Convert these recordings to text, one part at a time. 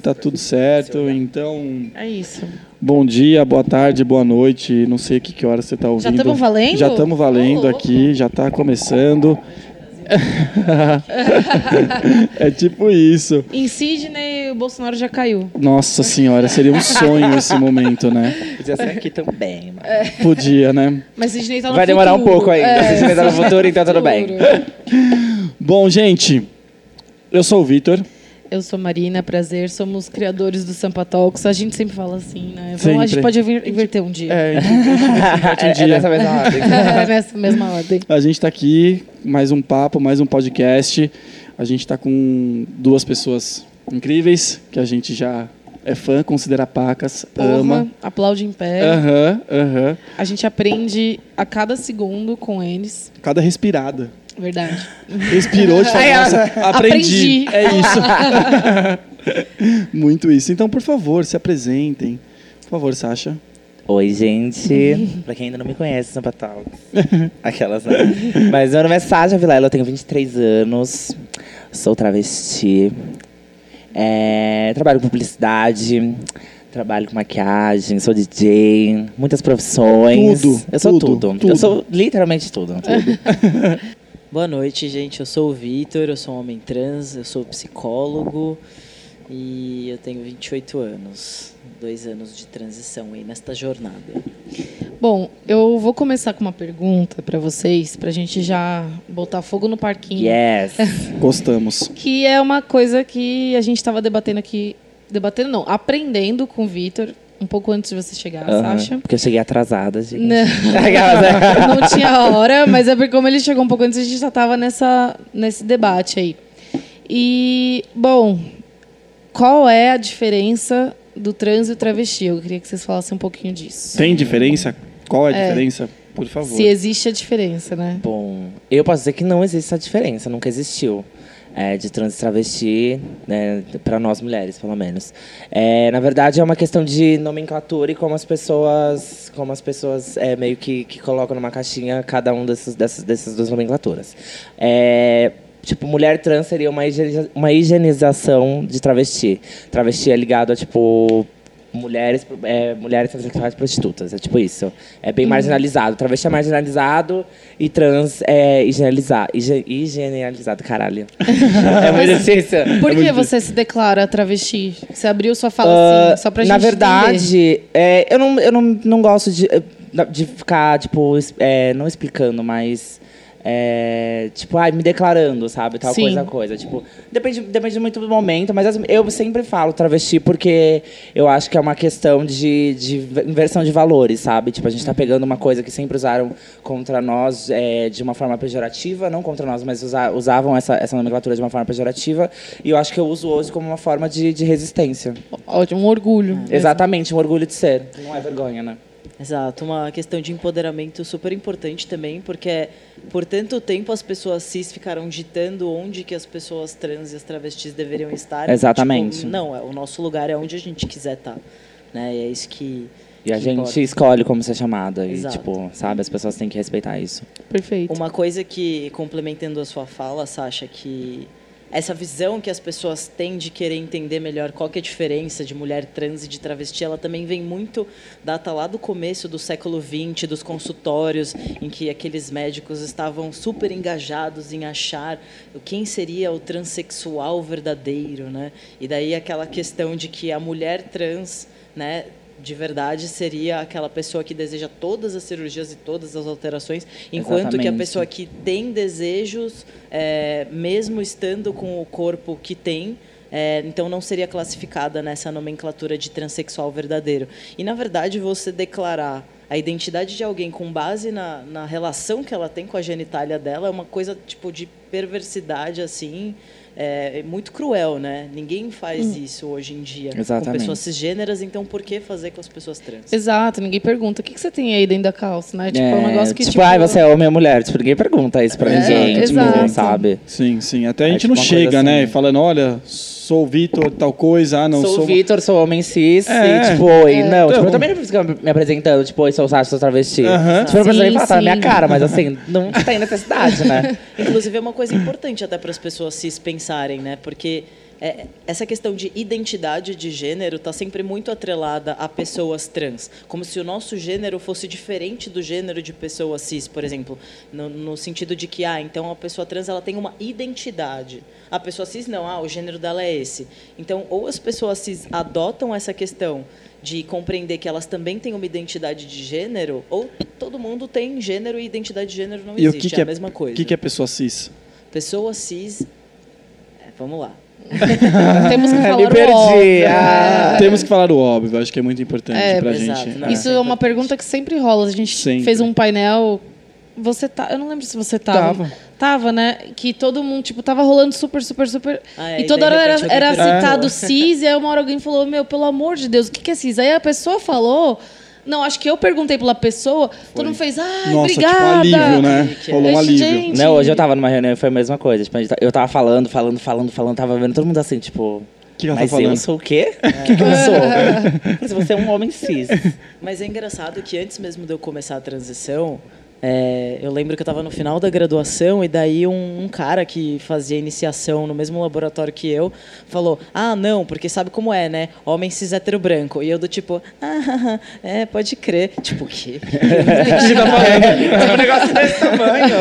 Tá tudo certo, então. É isso. Bom dia, boa tarde, boa noite. Não sei que, que hora você está ouvindo. Já estamos valendo? Já estamos valendo Ô, aqui, já está começando. é tipo isso. Em Sydney, o Bolsonaro já caiu. Nossa senhora, seria um sonho esse momento, né? Podia ser aqui também, mano. Podia, né? Mas Sydney tá no Vai demorar um futuro. pouco ainda. É, Se tiver no futuro, então tudo bem. Bom, gente, eu sou o Vitor. Eu sou Marina, prazer. Somos criadores do Sampa Talks. A gente sempre fala assim, né? Vamos, a gente pode inver- inverter um dia. É, a gente- É, é dia. nessa mesma ordem. Nessa mesma ordem. A gente está aqui, mais um papo, mais um podcast. A gente está com duas pessoas incríveis, que a gente já é fã, considera pacas, Porra, ama. aplaude em pé. Aham, aham. A gente aprende a cada segundo com eles. Cada respirada. Verdade. Respirou, de falar, nossa, aprendi. Aprendi. É isso. Muito isso. Então, por favor, se apresentem. Por favor, Sasha. Oi, gente. pra quem ainda não me conhece, São Patal. Aquelas, né? Mas meu nome é Sádia Vilela, eu tenho 23 anos. Sou travesti. É, trabalho com publicidade. Trabalho com maquiagem, sou DJ, muitas profissões. Tudo, Eu sou tudo, tudo. tudo. Eu sou literalmente tudo. Boa noite, gente. Eu sou o Vitor, eu sou um homem trans, eu sou psicólogo e eu tenho 28 anos. Dois anos de transição aí nesta jornada. Bom, eu vou começar com uma pergunta pra vocês, pra gente já botar fogo no parquinho. Yes. Gostamos. Que é uma coisa que a gente estava debatendo aqui. Debatendo não, aprendendo com o Vitor, um pouco antes de você chegar, Aham, Sasha. Porque eu cheguei atrasada, gente. Não. não tinha hora, mas é porque como ele chegou um pouco antes, a gente já estava nessa, nesse debate aí. E, bom, qual é a diferença do trans e o travesti? Eu queria que vocês falassem um pouinho disso. Tem diferença? Qual é a diferença? Por favor. Se existe a diferença, né? Bom, eu posso dizer que não existe essa diferença, nunca existiu. É, de trans e travesti, né, para nós mulheres, pelo menos. É, na verdade, é uma questão de nomenclatura e como as pessoas, como as pessoas é, meio que, que colocam numa caixinha cada um desses, dessas, dessas duas nomenclaturas. É, tipo, mulher trans seria uma, higieniza- uma higienização de travesti. Travesti é ligado a, tipo, mulheres, é, mulheres transexuais prostitutas. É tipo isso. É bem marginalizado. Travesti é marginalizado e trans é higienizado. Higienizado, caralho. é muito difícil. Por É que você se declara travesti? Você abriu sua fala Ah, assim, só pra Na gente verdade, entender. é, eu, não, eu não, não gosto de, de ficar, tipo, é, não explicando, mas. É, tipo, ai, me declarando, sabe? Tal Sim. coisa, coisa. Tipo, depende, depende muito do momento, mas assim, eu sempre falo travesti porque eu acho que é uma questão de, de inversão de valores, sabe? Tipo, a gente tá pegando uma coisa que sempre usaram contra nós é, de uma forma pejorativa, não contra nós, mas usa- usavam essa, essa nomenclatura de uma forma pejorativa, e eu acho que eu uso hoje como uma forma de, de resistência. Ótimo, um orgulho. Exatamente, um orgulho de ser. Não é vergonha, né? Exato, uma questão de empoderamento super importante também, porque por tanto tempo as pessoas cis ficaram ditando onde que as pessoas trans e as travestis deveriam estar. Exatamente. Tipo, não, é, o nosso lugar é onde a gente quiser estar. Né? E é isso que. E a gente importa. escolhe como ser chamada. E, Exato. tipo, sabe, as pessoas têm que respeitar isso. Perfeito. Uma coisa que, complementando a sua fala, Sasha, que essa visão que as pessoas têm de querer entender melhor qual que é a diferença de mulher trans e de travesti, ela também vem muito, data lá do começo do século XX, dos consultórios, em que aqueles médicos estavam super engajados em achar quem seria o transexual verdadeiro, né? E daí aquela questão de que a mulher trans, né, de verdade seria aquela pessoa que deseja todas as cirurgias e todas as alterações, enquanto que a Exatamente. pessoa que tem desejos, é, mesmo estando com o corpo que tem, é, então não seria classificada nessa nomenclatura de transexual verdadeiro. E na verdade você declarar a identidade de alguém com base na, na relação que ela tem com a genitália dela é uma coisa tipo de perversidade assim é, muito cruel, né? Ninguém faz isso hoje em dia com Exatamente. pessoas cisgêneras, então por que fazer com as pessoas trans? Exato, ninguém pergunta o que, que você tem aí dentro da calça, né? Tipo, é, um negócio que. tipo, ai, você é homem ou mulher? Tipo, ninguém pergunta isso pra É, ninguém, tipo, exato. sabe? Sim, sim. Até a É gente tipo não chega, né? assim. Falando, olha, sou o Vitor, tal coisa, ah, não sou sou. o Vitor, sou homem cis, É. e tipo, oi, É. não, tipo, Então. eu também não fico me apresentando, tipo, oi, sou o Sasha, sou travesti. Aham. Tipo, não precisa nem Sim, falar, tá na minha cara, mas assim, não tem necessidade, né? Inclusive é uma coisa importante até para as pessoas cis pensarem, né? Porque é, essa questão de identidade de gênero está sempre muito atrelada a pessoas trans, como se o nosso gênero fosse diferente do gênero de pessoa cis, por exemplo, no, no sentido de que, ah, então a pessoa trans ela tem uma identidade, a pessoa cis não, ah, o gênero dela é esse. Então, ou as pessoas cis adotam essa questão de compreender que elas também têm uma identidade de gênero, ou todo mundo tem gênero e identidade de gênero não E o existe, que, que é a mesma coisa. O que, que é pessoa cis? Pessoa cis. é, vamos lá. Temos que falar Me o óbvio, Ah. né? Temos que falar o óbvio, acho que é muito importante É, pra exato, gente. não, Isso é é uma pergunta que sempre rola. A gente Sempre. fez um painel. Você tá. Eu não lembro se você tava. Tava. Tava, né? Que todo mundo, tipo, tava rolando super, super, super. Ah, é, e toda hora era, era citado cis, e aí uma hora alguém falou: Meu, pelo amor de Deus, o que, que é cis? Aí a pessoa falou. Não, acho que eu perguntei pela pessoa, todo mundo fez, ai, Nossa, tipo, obrigada. um alívio, né? Que- Rolou um Mas, alívio. gente, Não, hoje eu tava numa reunião e foi a mesma coisa. Tipo, tá- eu tava falando, falando, falando, falando, tava vendo todo mundo assim, tipo. O que ela tá Mas eu sou o quê? O que, que eu sou? Mas você é um homem cis. Mas é engraçado que antes mesmo de eu começar a transição, é, eu lembro que eu estava no final da graduação e daí um, um cara que fazia iniciação no mesmo laboratório que eu falou: Ah, não, porque sabe como é, né? Homem cis hétero branco. E eu do tipo, ah, é, pode crer. Tipo, o quê? tá falando? um negócio desse tamanho.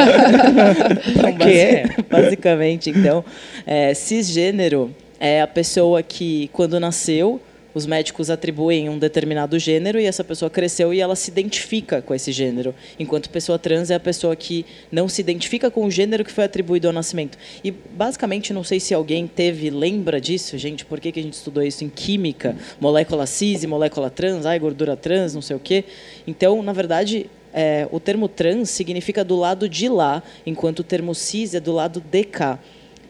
pra quê? Basi- Basicamente, então, é, cisgênero é a pessoa que, quando nasceu, os médicos atribuem um determinado gênero e essa pessoa cresceu e ela se identifica com esse gênero. Enquanto pessoa trans é a pessoa que não se identifica com o gênero que foi atribuído ao nascimento. E, basicamente, não sei se alguém teve, lembra disso, gente, por que, que a gente estudou isso em química? Molécula cis e molécula trans, ai, gordura trans, não sei o quê. Então, na verdade, é, o termo trans significa do lado de lá, enquanto o termo cis é do lado de cá.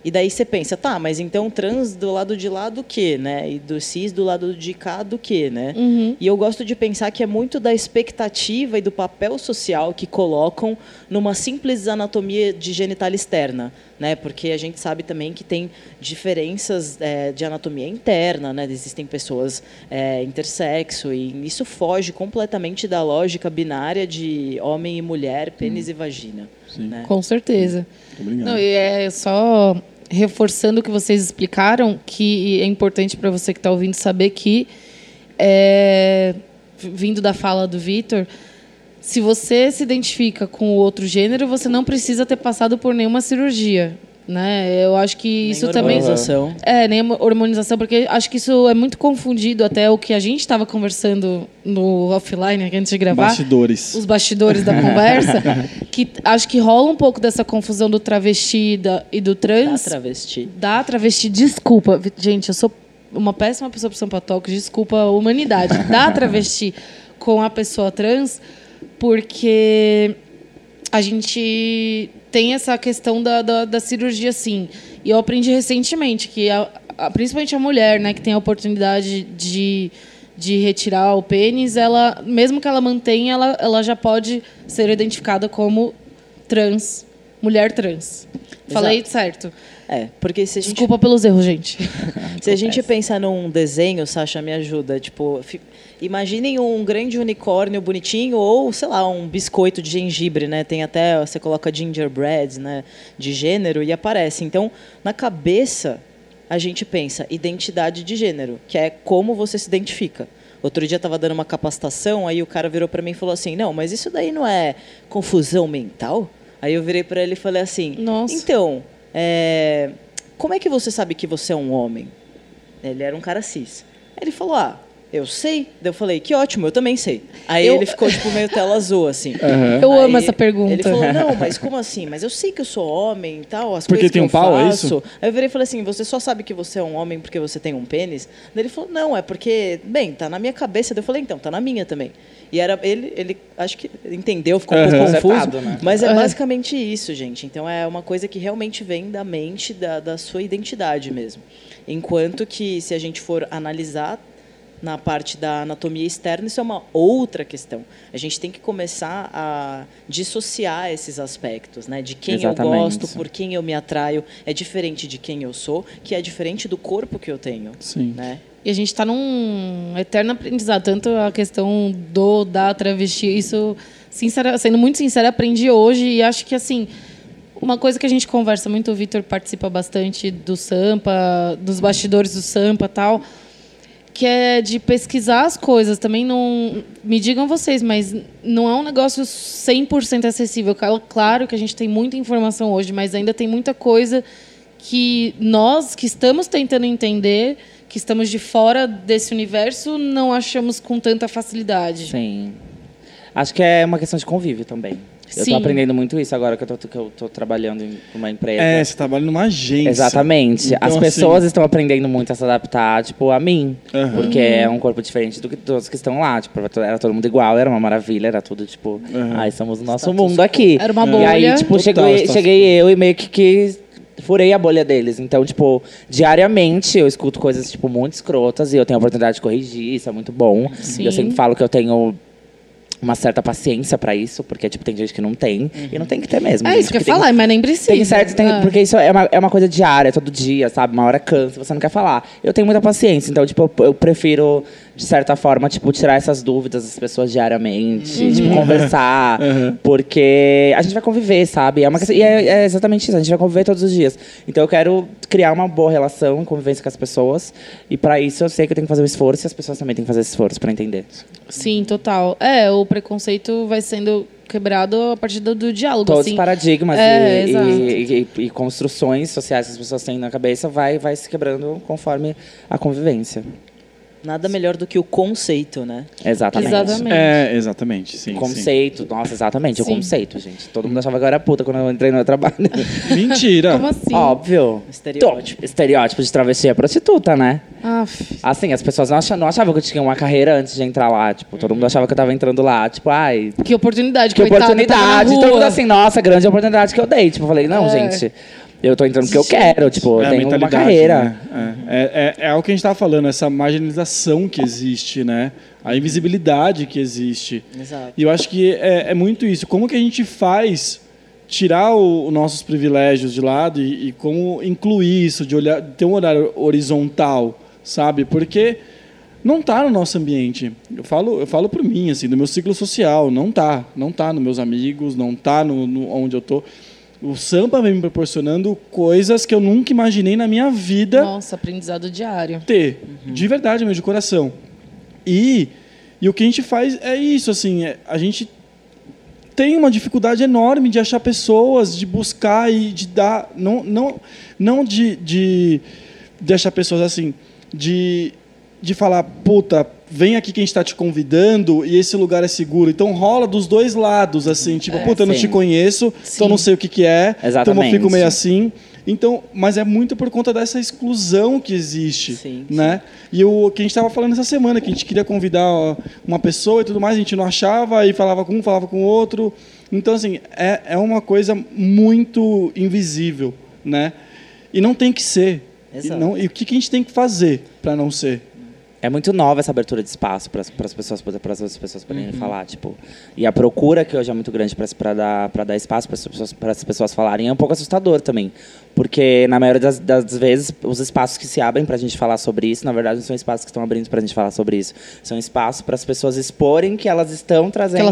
E daí você pensa, tá, mas então trans do lado de lá do quê, né? E do cis do lado de cá do quê, né? E eu gosto de pensar que é muito da expectativa e do papel social que colocam numa simples anatomia de genital externa, né? Porque a gente sabe também que tem diferenças é, de anatomia interna, né? Existem pessoas é, intersexo e isso foge completamente da lógica binária de homem e mulher, pênis e vagina. Sim. Né? Com certeza. Obrigado. Não, e é só reforçando o que vocês explicaram, que é importante para você que está ouvindo saber que, é, vindo da fala do Vitor, se você se identifica com o outro gênero, você não precisa ter passado por nenhuma cirurgia. Né? Eu acho que isso Nem também. hormonização. É, nem a hormonização, porque acho que isso é muito confundido até o que a gente estava conversando no offline aqui antes de gravar Bastidores. os bastidores da conversa, que acho que rola um pouco dessa confusão do travesti da- e do Da trans. travesti. Da travesti, desculpa, gente, eu sou uma péssima pessoa para São Paulo, desculpa a humanidade. Da travesti com a pessoa trans, porque a gente tem essa questão da, da, da cirurgia, sim. E eu aprendi recentemente que, a- a- principalmente a mulher, né, que tem a oportunidade de, de retirar o pênis, ela, mesmo que ela mantenha, ela, ela já pode ser identificada como trans, mulher trans. Falei certo. É, porque se a gente Desculpa pelos erros, gente. Se a gente pensar num desenho, Sasha, me ajuda. Tipo, imaginem um grande unicórnio bonitinho ou, sei lá, um biscoito de gengibre, né? Tem até, você coloca gingerbread, né? De gênero e aparece. Então, na cabeça, a gente pensa identidade de gênero, que é como você se identifica. Outro dia estava dando uma capacitação, aí o cara virou para mim e falou assim: Não, mas isso daí não é confusão mental? Aí eu virei para ele e falei assim: Nossa. Então, é, como é que você sabe que você é um homem? Ele era um cara cis. Aí ele falou: Ah, eu sei. Daí eu falei: Que ótimo, eu também sei. Aí Eu- ele ficou tipo meio tela azul, assim. Eu Aí amo essa pergunta. Ele falou: Não, mas como assim? Mas eu sei que eu sou homem e tal, as Porque coisas tem que um eu pau, é faço. isso? Aí eu virei e falei assim: Você só sabe que você é um homem porque você tem um pênis? Daí ele falou: Não, é porque, bem, tá na minha cabeça. Daí eu falei: Então, tá na minha também. E era ele, ele acho que entendeu, ficou um pouco confuso. Acertado, né? Mas é Aham. basicamente isso, gente. Então é uma coisa que realmente vem da mente, da, da sua identidade mesmo. Enquanto que, se a gente for analisar na parte da anatomia externa, isso é uma outra questão. A gente tem que começar a dissociar esses aspectos, né? De quem Exatamente. eu gosto, por quem eu me atraio, é diferente de quem eu sou, que é diferente do corpo que eu tenho. Sim. Né? E a gente está num eterno aprendizado, tanto a questão do, da travesti, isso, sincera, sendo muito sincera, aprendi hoje e acho que, assim, Uma coisa que a gente conversa muito, o Vitor participa bastante do Sampa, dos bastidores do Sampa tal, que é de pesquisar as coisas. Também não. Me digam vocês, mas não é um negócio 100% acessível. Claro que a gente tem muita informação hoje, mas ainda tem muita coisa que nós, que estamos tentando entender, que estamos de fora desse universo, não achamos com tanta facilidade. Sim. Acho que é uma questão de convívio também. Eu Sim. tô aprendendo muito isso agora que eu tô, que eu tô trabalhando em uma empresa. É, você trabalha numa agência. Exatamente. Então, As assim, pessoas estão aprendendo muito a se adaptar, tipo, a mim. Aham. Porque é um corpo diferente do que todos que estão lá. Tipo, era todo mundo igual, era uma maravilha, era tudo, tipo, Aham. ai, somos o nosso mundo aqui. Era uma E aí, bolha. tipo, Total, cheguei, status cheguei eu e meio que, que furei a bolha deles. Então, tipo, diariamente eu escuto coisas, tipo, muito escrotas e eu tenho a oportunidade de corrigir, isso é muito bom. Sim. E eu sempre falo que eu tenho uma certa paciência pra isso, porque, tipo, tem gente que não tem. E não tem que ter mesmo. É gente, isso que eu ia tem- falar, mas nem precisa. tem certo, tem, Ah. porque isso é uma, é uma coisa diária, todo dia, sabe? Uma hora cansa, você não quer falar. Eu tenho muita paciência, então, tipo, eu, eu prefiro, de certa forma, tipo, tirar essas dúvidas das pessoas diariamente, Uhum. tipo, conversar, porque a gente vai conviver, sabe? É uma questão- e é, é exatamente isso, a gente vai conviver todos os dias. Então, eu quero criar uma boa relação, convivência com as pessoas, e pra isso eu sei que eu tenho que fazer um esforço, e as pessoas também têm que fazer esse esforço pra entender. Sim, total. É, o preconceito vai sendo quebrado a partir do, do diálogo. Todos assim. os paradigmas É, e, e- e- e construções sociais que as pessoas têm na cabeça vai, vai se quebrando conforme a convivência. Nada melhor do que o conceito, né? Exatamente. Exatamente. É, exatamente, sim. sim. Conceito, nossa, exatamente, Sim. o conceito, gente. Todo mundo achava que eu era puta quando eu entrei no meu trabalho. Mentira. Como assim? Óbvio. Estereótipo. Estereótipo de travesti é prostituta, né? Aff. Assim, as pessoas não achavam, não achavam que eu tinha uma carreira antes de entrar lá. Tipo, todo mundo achava que eu tava entrando lá. Tipo, ai, Que oportunidade, que na oportunidade. rua. Todo mundo assim, nossa, grande oportunidade que eu dei. Tipo, eu falei, não, É. gente, eu tô entrando porque eu quero. Tipo, É eu a tenho uma mentalidade, carreira. né? É, é, é, é o que a gente estava falando, essa marginalização que existe, né? A invisibilidade que existe. Exato. E eu acho que é, é muito isso. Como que a gente faz tirar os nossos privilégios de lado e, e como incluir isso, de olhar, ter um olhar horizontal, sabe? Porque não tá no nosso ambiente. Eu falo, eu falo por mim, assim, no meu ciclo social, não tá, não tá nos meus amigos, não tá no, no onde eu tô. O Sampa vem me proporcionando coisas que eu nunca imaginei na minha vida Nossa, aprendizado diário. ter, de verdade mesmo, de coração. E, e o que a gente faz é isso, assim, é- a gente tem uma dificuldade enorme de achar pessoas, de buscar e de dar, não, não, não de, de, de achar pessoas assim, de, de falar, puta, vem aqui que a gente está te convidando e esse lugar é seguro. Então rola dos dois lados, assim, tipo, É, puta, eu não sim. te conheço, então Sim. não sei o que, que é, então eu Exatamente. fico meio assim. Então, mas é muito por conta dessa exclusão que existe, Sim, né? E o que a gente estava falando essa semana, que a gente queria convidar uma pessoa e tudo mais, a gente não achava, aí falava com um, falava com o outro. Então, assim, é, é uma coisa muito invisível, né? E não tem que ser. E, Exato. não, e o que, que a gente tem que fazer para não ser? É muito nova essa abertura de espaço para as pessoas para as pessoas poderem falar, tipo. E a procura que hoje é muito grande para dar para dar espaço para as pessoas para as pessoas falarem é um pouco assustador também, porque na maioria das, das vezes os espaços que se abrem para a gente falar sobre isso, na verdade, não são espaços que estão abrindo para a gente falar sobre isso, são espaços para as pessoas exporem que elas estão trazendo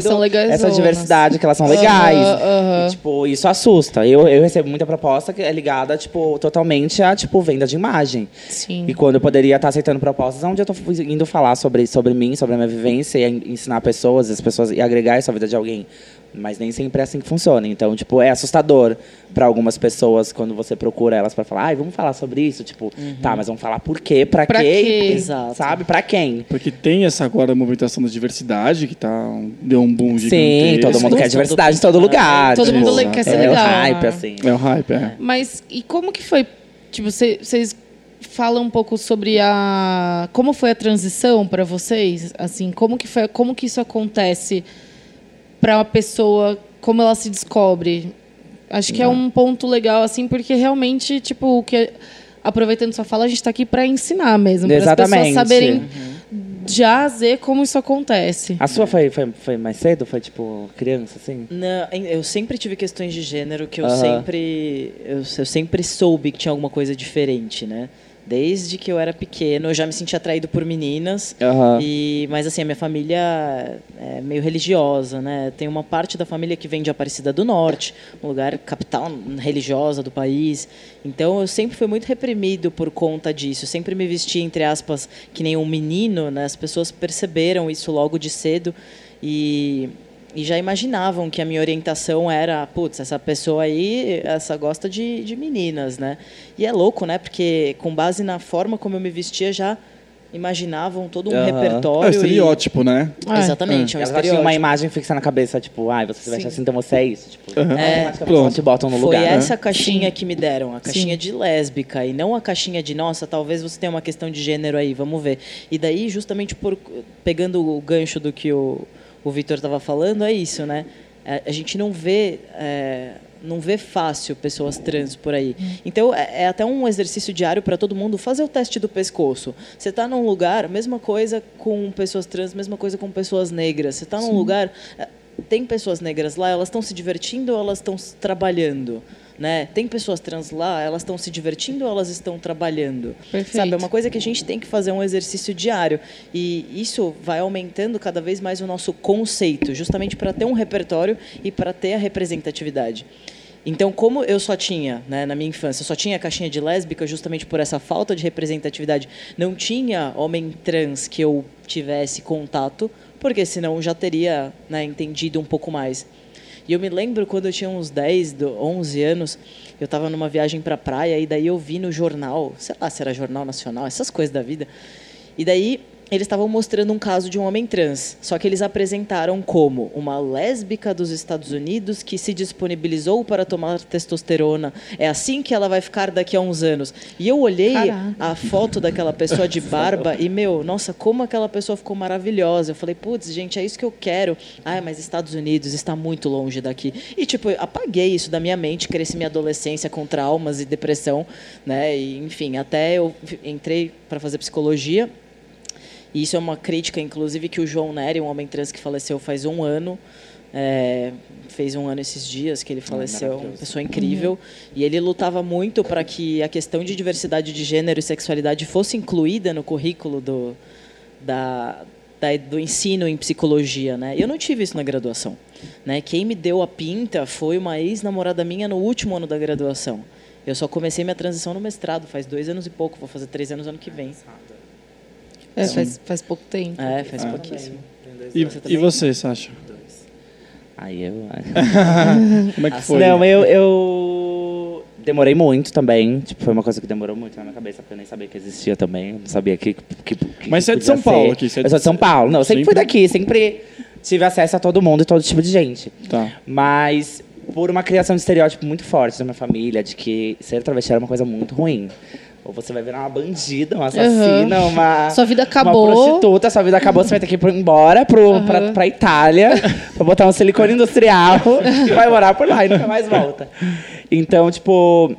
essa diversidade, que elas são legais. E, tipo, isso assusta. Eu, eu recebo muita proposta que é ligada tipo totalmente a tipo venda de imagem. Sim. E quando eu poderia estar aceitando propostas onde eu estou indo falar sobre, sobre mim, sobre a minha vivência e en- ensinar pessoas, as pessoas e agregar isso à vida de alguém. Mas nem sempre é assim que funciona. Então, tipo, é assustador para algumas pessoas quando você procura elas para falar, ai, vamos falar sobre isso. Tipo, tá, mas vamos falar por quê, para Pra quê, quê? Exato. sabe? Para quem? Porque tem essa agora movimentação da diversidade, que tá, um- deu um boom Sim, gigantesco. todo mundo quer diversidade em do todo lugar. Todo tipo, mundo quer ser é legal. o hype, assim. É o hype, é. Mas e como que foi? Tipo, vocês falam um pouco sobre a como foi a transição para vocês? Assim, como que foi? Como que isso acontece para uma pessoa? Como ela se descobre? Acho que é um ponto legal assim, porque realmente, tipo, o que aproveitando sua fala, a gente está aqui para ensinar mesmo, para as pessoas saberem de A a Z como isso acontece. A sua foi, foi, foi mais cedo? Foi tipo criança, assim? Não, eu sempre tive questões de gênero que eu Aham. sempre eu, eu sempre soube que tinha alguma coisa diferente, né? Desde que eu era pequeno, eu já me sentia atraído por meninas. Aham. E, mas assim, a minha família é meio religiosa, né? Tem uma parte da família que vem de Aparecida do Norte, um lugar capital religiosa do país. Então eu sempre fui muito reprimido por conta disso. Eu sempre me vesti entre aspas que nem um menino, né? As pessoas perceberam isso logo de cedo e e já imaginavam que a minha orientação era, putz, essa pessoa aí, essa gosta de, de meninas, né? E é louco, né? Porque com base na forma como eu me vestia, já imaginavam todo um Aham. repertório. É e- estereótipo, né? Ah, Exatamente, é um estereótipo. uma imagem fixa na cabeça, tipo, ai, você se veste Sim. assim, então você é isso. Tipo, Aham. É, pronto. te botam no Foi lugar. essa caixinha que me deram, a caixinha Sim. de lésbica, e não a caixinha de, nossa, talvez você tenha uma questão de gênero aí, vamos ver. E daí, justamente por pegando o gancho do que o, o Vitor estava falando, é isso, né? A, a gente não vê. é, não vê fácil pessoas trans por aí. Então, é, é até um exercício diário para todo mundo fazer o teste do pescoço. Você está num lugar, mesma coisa com pessoas trans, mesma coisa com pessoas negras. Você está num lugar, é, tem pessoas negras lá, elas estão se divertindo ou elas estão trabalhando? Né? Tem pessoas trans lá, elas estão se divertindo ou elas estão trabalhando? Perfeito. Sabe, é uma coisa que a gente tem que fazer um exercício diário. E isso vai aumentando cada vez mais o nosso conceito, justamente para ter um repertório e para ter a representatividade. Então, como eu só tinha, né, na minha infância, só tinha caixinha de lésbica justamente por essa falta de representatividade, não tinha homem trans que eu tivesse contato, porque senão eu já teria né, entendido um pouco mais. E eu me lembro quando eu tinha uns 10, do- 11 anos, eu estava numa viagem para praia e daí eu vi no jornal, sei lá se era Jornal Nacional, essas coisas da vida. E daí eles estavam mostrando um caso de um homem trans, só que eles apresentaram como uma lésbica dos Estados Unidos que se disponibilizou para tomar testosterona. É assim que ela vai ficar daqui a uns anos. E eu olhei Caraca. a foto daquela pessoa de barba e, meu, nossa, como aquela pessoa ficou maravilhosa. Eu falei, putz, gente, é isso que eu quero. Ai, mas Estados Unidos está muito longe daqui. E, tipo, eu apaguei isso da minha mente, cresci minha adolescência com traumas e depressão, né? E, enfim, até eu entrei para fazer psicologia. E isso é uma crítica, inclusive, que o João Nery, um homem trans que faleceu faz um ano, é, fez um ano esses dias que ele faleceu, uma pessoa incrível. E ele lutava muito para que a questão de diversidade de gênero e sexualidade fosse incluída no currículo do, da, da- do ensino em psicologia, né? Eu não tive isso na graduação, né? Quem me deu a pinta foi uma ex-namorada minha no último ano da graduação. Eu só comecei minha transição no mestrado, faz dois anos e pouco, vou fazer três anos ano que vem. É, faz, faz pouco tempo. É, faz pouquíssimo. E, Você e você, Sasha? Aí eu. Como é que Ah, foi? Não, eu, eu demorei muito também. Tipo, foi uma coisa que demorou muito na minha cabeça, porque eu nem sabia que existia também. Não sabia que. que, que Mas você é de São Paulo ser. aqui, você é eu sou de- São Paulo. Não, eu sempre, fui sempre- daqui, sempre tive acesso a todo mundo e todo tipo de gente. Tá. Mas por uma criação de estereótipo muito forte da minha família, de que ser travesti era uma coisa muito ruim. Ou você vai virar uma bandida, uma assassina, uma. Sua vida acabou. Uma prostituta, sua vida acabou, você vai ter que ir embora pro, pra, pra Itália, pra botar um silicone industrial e vai morar por lá e nunca mais volta. Então, tipo,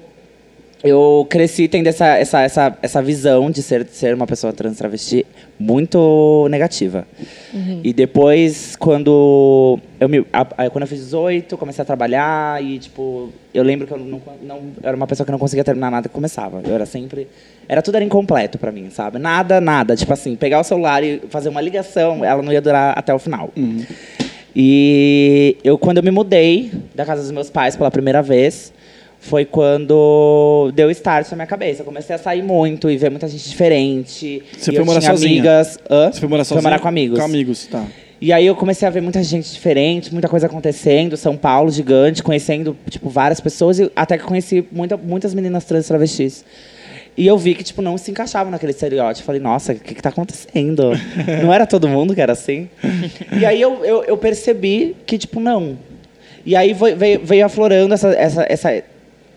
eu cresci tendo essa, essa, essa, essa visão de ser, ser uma pessoa trans travesti muito negativa. E depois, quando eu, me, a- a- quando eu fiz 18, comecei a trabalhar e, tipo, eu lembro que eu não, não eu era uma pessoa que não conseguia terminar nada que começava. Eu era sempre... Era tudo era incompleto pra mim, sabe? Nada, nada. Tipo assim, pegar o celular e fazer uma ligação, ela não ia durar até o final. E eu, quando eu me mudei da casa dos meus pais pela primeira vez, foi quando deu start na minha cabeça. Eu comecei a sair muito e ver muita gente diferente. Você foi morar sozinha? amigas. Hã? Você foi morar Fui sozinho? morar com amigos. Com amigos, tá. E aí eu comecei a ver muita gente diferente, muita coisa acontecendo, São Paulo gigante, conhecendo tipo várias pessoas e até que conheci muita, muitas meninas trans travestis. E eu vi que tipo não se encaixavam naquele estereótipo. Falei, nossa, o que que tá acontecendo? não era todo mundo que era assim. e aí eu, eu, eu percebi que tipo não. E aí foi- veio, veio aflorando essa, essa, essa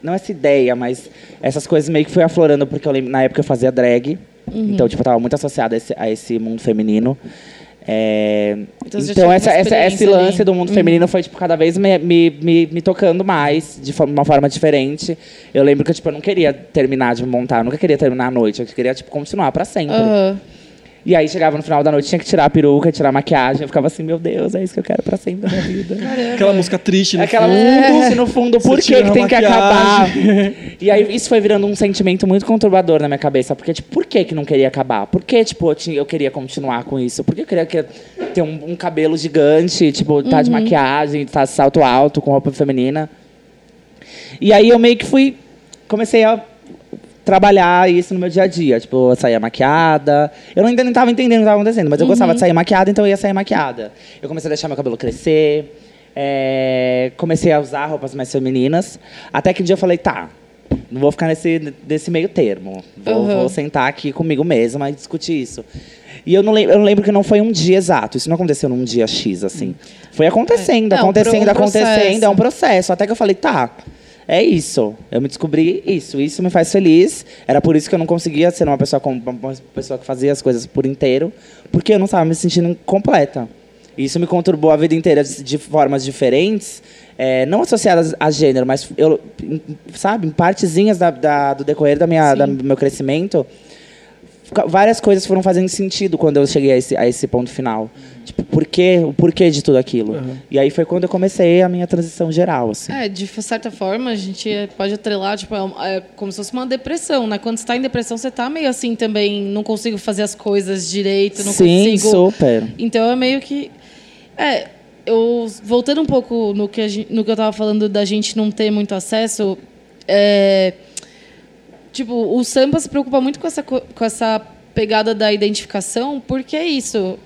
não essa ideia, mas essas coisas meio que foi aflorando porque eu lembro, na época eu fazia drag. Então, tipo, eu tava muito associada a esse, a esse mundo feminino. É, Então, então, essa, essa- esse experiência ali. lance do mundo feminino foi, tipo, cada vez me, me, me, me tocando mais, de uma forma diferente. Eu lembro que, tipo, eu não queria terminar de montar, eu nunca queria terminar a noite, eu queria, tipo, continuar pra sempre. Aham. E aí chegava no final da noite, tinha que tirar a peruca, tirar a maquiagem. Eu ficava assim, meu Deus, é isso que eu quero pra sempre da minha vida. Aquela música triste no Aquela fundo. música no fundo, por que, tem que acabar? E aí isso foi virando um sentimento muito conturbador na minha cabeça. Porque, tipo, por que que não queria acabar? Por que, tipo, eu, tinha- eu queria continuar com isso? Por que eu queria que- ter um, um cabelo gigante, tipo, tá de maquiagem, tá de salto alto, com roupa feminina? E aí eu meio que fui... Comecei a trabalhar isso no meu dia a dia. Tipo, eu saía maquiada. Eu ainda não estava entendendo o que estava acontecendo, mas eu gostava de sair maquiada, então eu ia sair maquiada. Eu comecei a deixar meu cabelo crescer. é, comecei a usar roupas mais femininas. Até que um dia eu falei, tá, não vou ficar nesse, nesse meio termo. Vou, Uhum. vou sentar aqui comigo mesma e discutir isso. E eu não, lembro, eu não lembro que não foi um dia exato. Isso não aconteceu num dia X, assim. Foi acontecendo, É, não, acontecendo, um acontecendo. processo. É um processo. Até que eu falei, tá, é isso. Eu me descobri isso. Isso me faz feliz. Era por isso que eu não conseguia ser uma pessoa, com- uma pessoa que fazia as coisas por inteiro, porque eu não estava me sentindo completa. Isso me conturbou a vida inteira de, formas diferentes, é, não associadas a gênero, mas eu, em- sabe, em partezinhas da, da- do decorrer da minha, da- do meu crescimento, várias coisas foram fazendo sentido quando eu cheguei a esse, a esse ponto final. Tipo, por quê, o porquê de tudo aquilo. E aí foi quando eu comecei a minha transição geral, assim. É, de certa forma, a gente pode atrelar, tipo, é é como se fosse uma depressão, né? Quando você tá em depressão, você tá meio assim também, não consigo fazer as coisas direito, não Sim, consigo... super. Então é meio que. É, eu voltando um pouco no que, a gente, no que eu tava falando da gente não ter muito acesso. É, tipo, o samba se preocupa muito com essa, co- com essa pegada da identificação, porque é isso.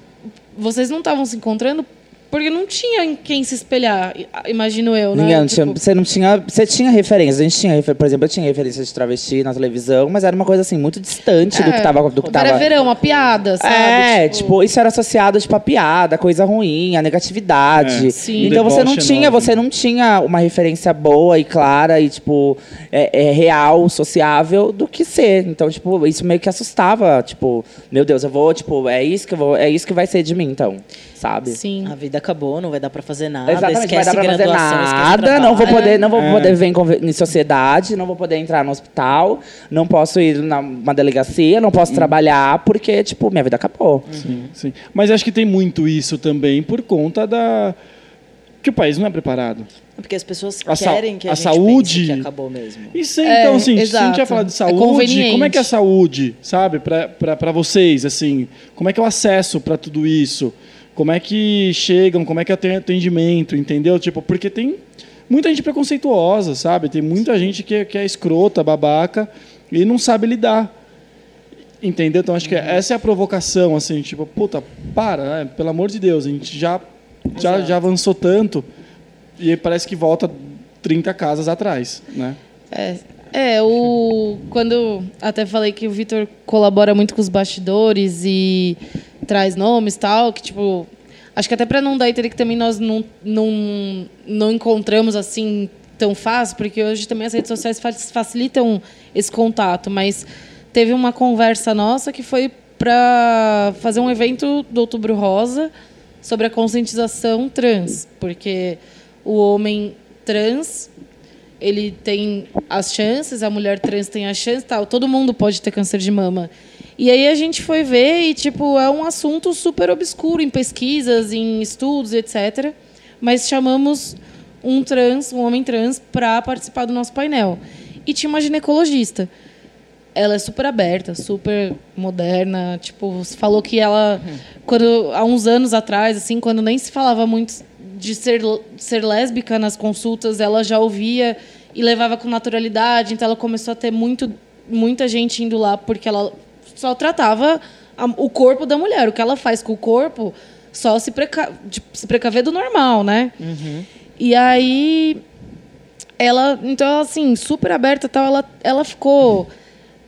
Vocês não estavam se encontrando porque não tinha em quem se espelhar, imagino eu, né? Ninguém tinha- Tipo, você não tinha. Você tinha referências. A gente tinha, por exemplo, eu tinha referência de travesti na televisão, mas era uma coisa assim, muito distante do que tava. Do que tava Verão, uma piada, sabe? É, tipo, isso era associado tipo, a piada, coisa ruim, a negatividade. É, Sim. Então você não tinha, enorme. você não tinha uma referência boa e clara e, tipo, é, é real, sociável do que ser. Então, tipo, isso meio que assustava, tipo, meu Deus, eu vou, tipo, é isso que eu vou, é isso que vai ser de mim, então, sabe? Sim. A vida acabou, não vai dar pra fazer nada. Exatamente, vai esquece dar pra fazer nada, não vou poder, não vou É. poder ver em, em sociedade, não vou poder entrar no hospital, não posso ir numa delegacia, não Hum. posso trabalhar, porque, tipo, minha vida acabou. Sim, sim. Mas acho que tem muito isso também por conta da. que o país não é preparado. Porque as pessoas A querem que a, a gente saúde- pense que acabou mesmo. Isso É, então, assim, se a gente exato. vai falar de É saúde, conveniente. como é que é a saúde, sabe, para vocês, assim, como é que é o acesso para tudo isso? Como é que chegam, como é que é o atendimento, entendeu? Tipo, porque tem muita gente preconceituosa, sabe? Tem muita gente que, é- que é escrota, babaca e não sabe lidar. Entendeu? Então acho que essa é a provocação, assim, tipo, puta, para, né? pelo amor de Deus, a gente já, já, já avançou tanto e parece que volta 30 casas atrás, né? É, é, o quando até falei que o Vitor colabora muito com os bastidores e traz nomes tal, que tipo, acho que até para não dar entender que também nós não, não, não encontramos assim tão fácil, porque hoje também as redes sociais fa- facilitam esse contato, mas teve uma conversa nossa que foi para fazer um evento do Outubro Rosa sobre a conscientização trans, porque o homem trans ele tem as chances, a mulher trans tem as chances, tal, todo mundo pode ter câncer de mama. E aí a gente foi ver e tipo é um assunto super obscuro em pesquisas, em estudos, etc. Mas chamamos um trans, um homem trans, para participar do nosso painel. E tinha uma ginecologista. Ela é super aberta, super moderna. Tipo, falou que ela, quando há uns anos atrás, assim, quando nem se falava muito de ser, ser lésbica nas consultas, ela já ouvia e levava com naturalidade. Então, ela começou a ter muito, muita gente indo lá porque ela só tratava a- o corpo da mulher. O que ela faz com o corpo, só se, preca, de- se precaver do normal, né? E aí ela, então, assim, super aberta tal, ela, ela ficou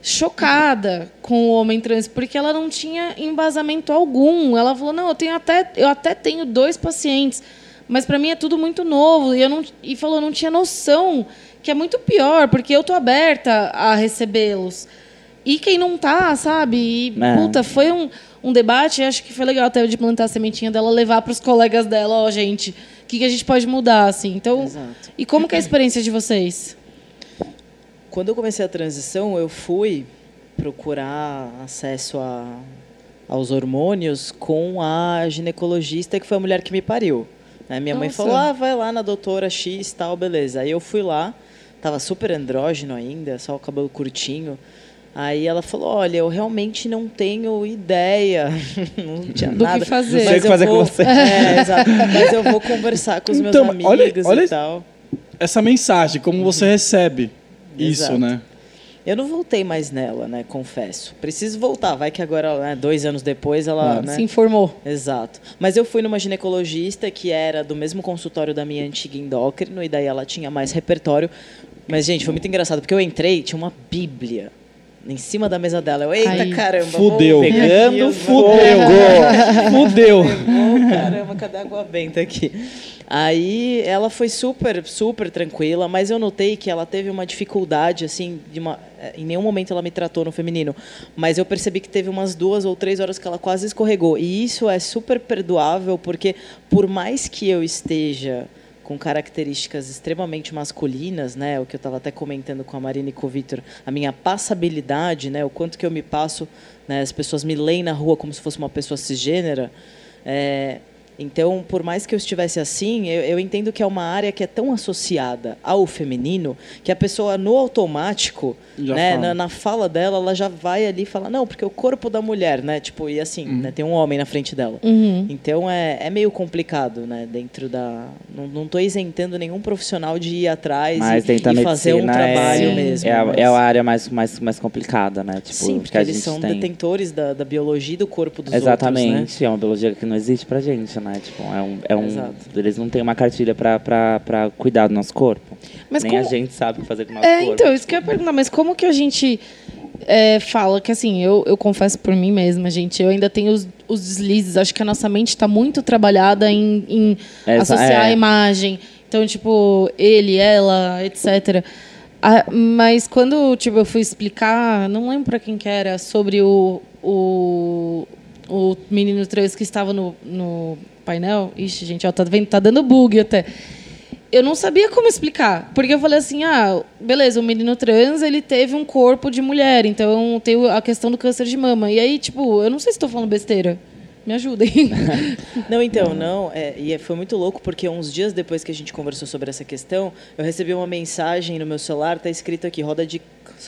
chocada com o homem trans, porque ela não tinha embasamento algum. Ela falou: "Não, eu tenho até eu até tenho dois pacientes, mas para mim é tudo muito novo". E eu não e falou: "Não tinha noção que é muito pior, porque eu tô aberta a recebê-los". E quem não tá, sabe? E, É. puta, foi um, um debate, e acho que foi legal até de plantar a sementinha dela, levar para os colegas dela, ó, gente, o que, que a gente pode mudar, assim. Então, Exato. e como que é a experiência de vocês? Quando eu comecei a transição, eu fui procurar acesso a aos hormônios com a ginecologista que foi a mulher que me pariu. Né? Minha mãe Nossa. falou, ah, vai lá na doutora X tal, beleza. Aí eu fui lá, tava super andrógeno ainda, só o cabelo curtinho. Aí ela falou, olha, eu realmente não tenho ideia, não tinha Do que nada. fazer. Não sei o que fazer com vou- você. É, exato. Mas eu vou conversar com os meus Então, amigos olha- olha- e tal. Essa mensagem, como você recebe isso, Exato. né? Eu não voltei mais nela, né? Confesso. Preciso voltar. Vai que agora, né, dois anos depois, ela. Ah. né? Se informou. Exato. Mas eu fui numa ginecologista que era do mesmo consultório da minha antiga endócrino, e daí ela tinha mais repertório. Mas, gente, foi muito engraçado, porque eu entrei, tinha uma bíblia em cima da mesa dela. Eu, eita Ai. caramba, Fudeu. Pegando Fudeu. Fudeu. Pegou, caramba, cadê a água benta aqui? Aí ela foi super, super tranquila, mas eu notei que ela teve uma dificuldade, assim, uma, eh, em nenhum momento ela me tratou no feminino, mas eu percebi que teve umas duas ou três horas que ela quase escorregou. E isso é super perdoável, porque por mais que eu esteja com características extremamente masculinas, né, o que eu estava até comentando com a Marina e com o Vitor, a minha passabilidade, né, o quanto que eu me passo, né, as pessoas me leem na rua como se fosse uma pessoa cisgênera, é, então, por mais que eu estivesse assim, eu, eu entendo que é uma área que é tão associada ao feminino que a pessoa, no automático, Já né, fala. na, na fala dela, ela já vai ali e fala, não, porque o corpo da mulher, né? Tipo, e assim, Uhum. né, tem um homem na frente dela. Uhum. Então é, é meio complicado, né? Dentro da. Não, não tô isentando nenhum profissional de ir atrás Mas e, e fazer um trabalho é, mesmo. é, a, mas- é a área mais, mais, mais complicada, né? Tipo, Sim, porque eles são tem. detentores da, da biologia e do corpo dos Exatamente, outros, né? é uma biologia que não existe pra gente, né? Tipo, é um, é um, Exato. eles não têm uma cartilha pra cuidar do nosso corpo. Mas Nem como- a gente sabe fazer com o nosso É, corpo. então, isso que eu ia perguntar, mas como que a gente é, fala que assim, eu, eu confesso por mim mesma, gente, eu ainda tenho os, os deslizes, acho que a nossa mente está muito trabalhada em, em Essa- associar é. a imagem. Então, tipo, ele, ela, etc. Ah, mas quando tipo, eu fui explicar, não lembro para quem que era, sobre o, o, o menino trans que estava no, no painel. Ixi, gente, ó, tá, vendo, tá dando bug até eu não sabia como explicar. Porque eu falei assim, ah, beleza, o menino trans, ele teve um corpo de mulher, então tem a questão do câncer de mama. E aí, tipo, eu não sei se estou falando besteira. Me ajudem. Não, então, não. é, e é- foi muito louco porque uns dias depois que a gente conversou sobre essa questão, eu recebi uma mensagem no meu celular, tá escrito aqui, roda de,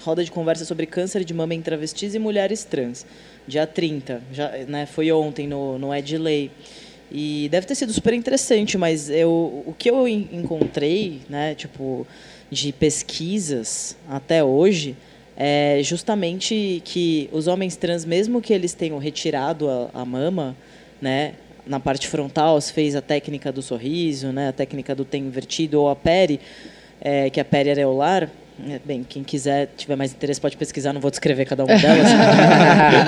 roda de conversa sobre câncer de mama em travestis e mulheres trans. Dia 30, já, né, foi ontem no, no Edley. E deve ter sido super interessante, mas eu, o que eu en- encontrei, né, tipo, de pesquisas até hoje, é justamente que os homens trans, mesmo que eles tenham retirado a, a mama, né, na parte frontal, se fez a técnica do sorriso, né, a técnica do tem invertido ou a peri, é, que é a peri areolar. É, Bem, quem quiser, tiver mais interesse, pode pesquisar, não vou descrever cada uma delas.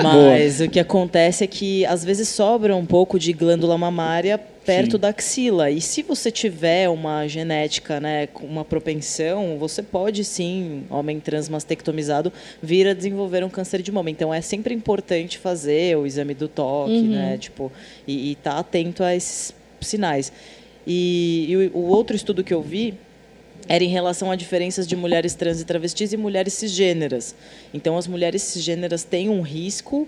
Mas o que acontece é que às vezes sobra um pouco de glândula mamária perto Sim. da axila. E se você tiver uma genética, né, uma propensão, você pode sim, homem trans mastectomizado, vir a desenvolver um câncer de mama. Então é sempre importante fazer o exame do toque, né, tipo, e estar tá atento a esses sinais. E, e o outro estudo que eu vi era em relação a diferenças de mulheres trans e travestis e mulheres cisgêneras. Então, as mulheres cisgêneras têm um risco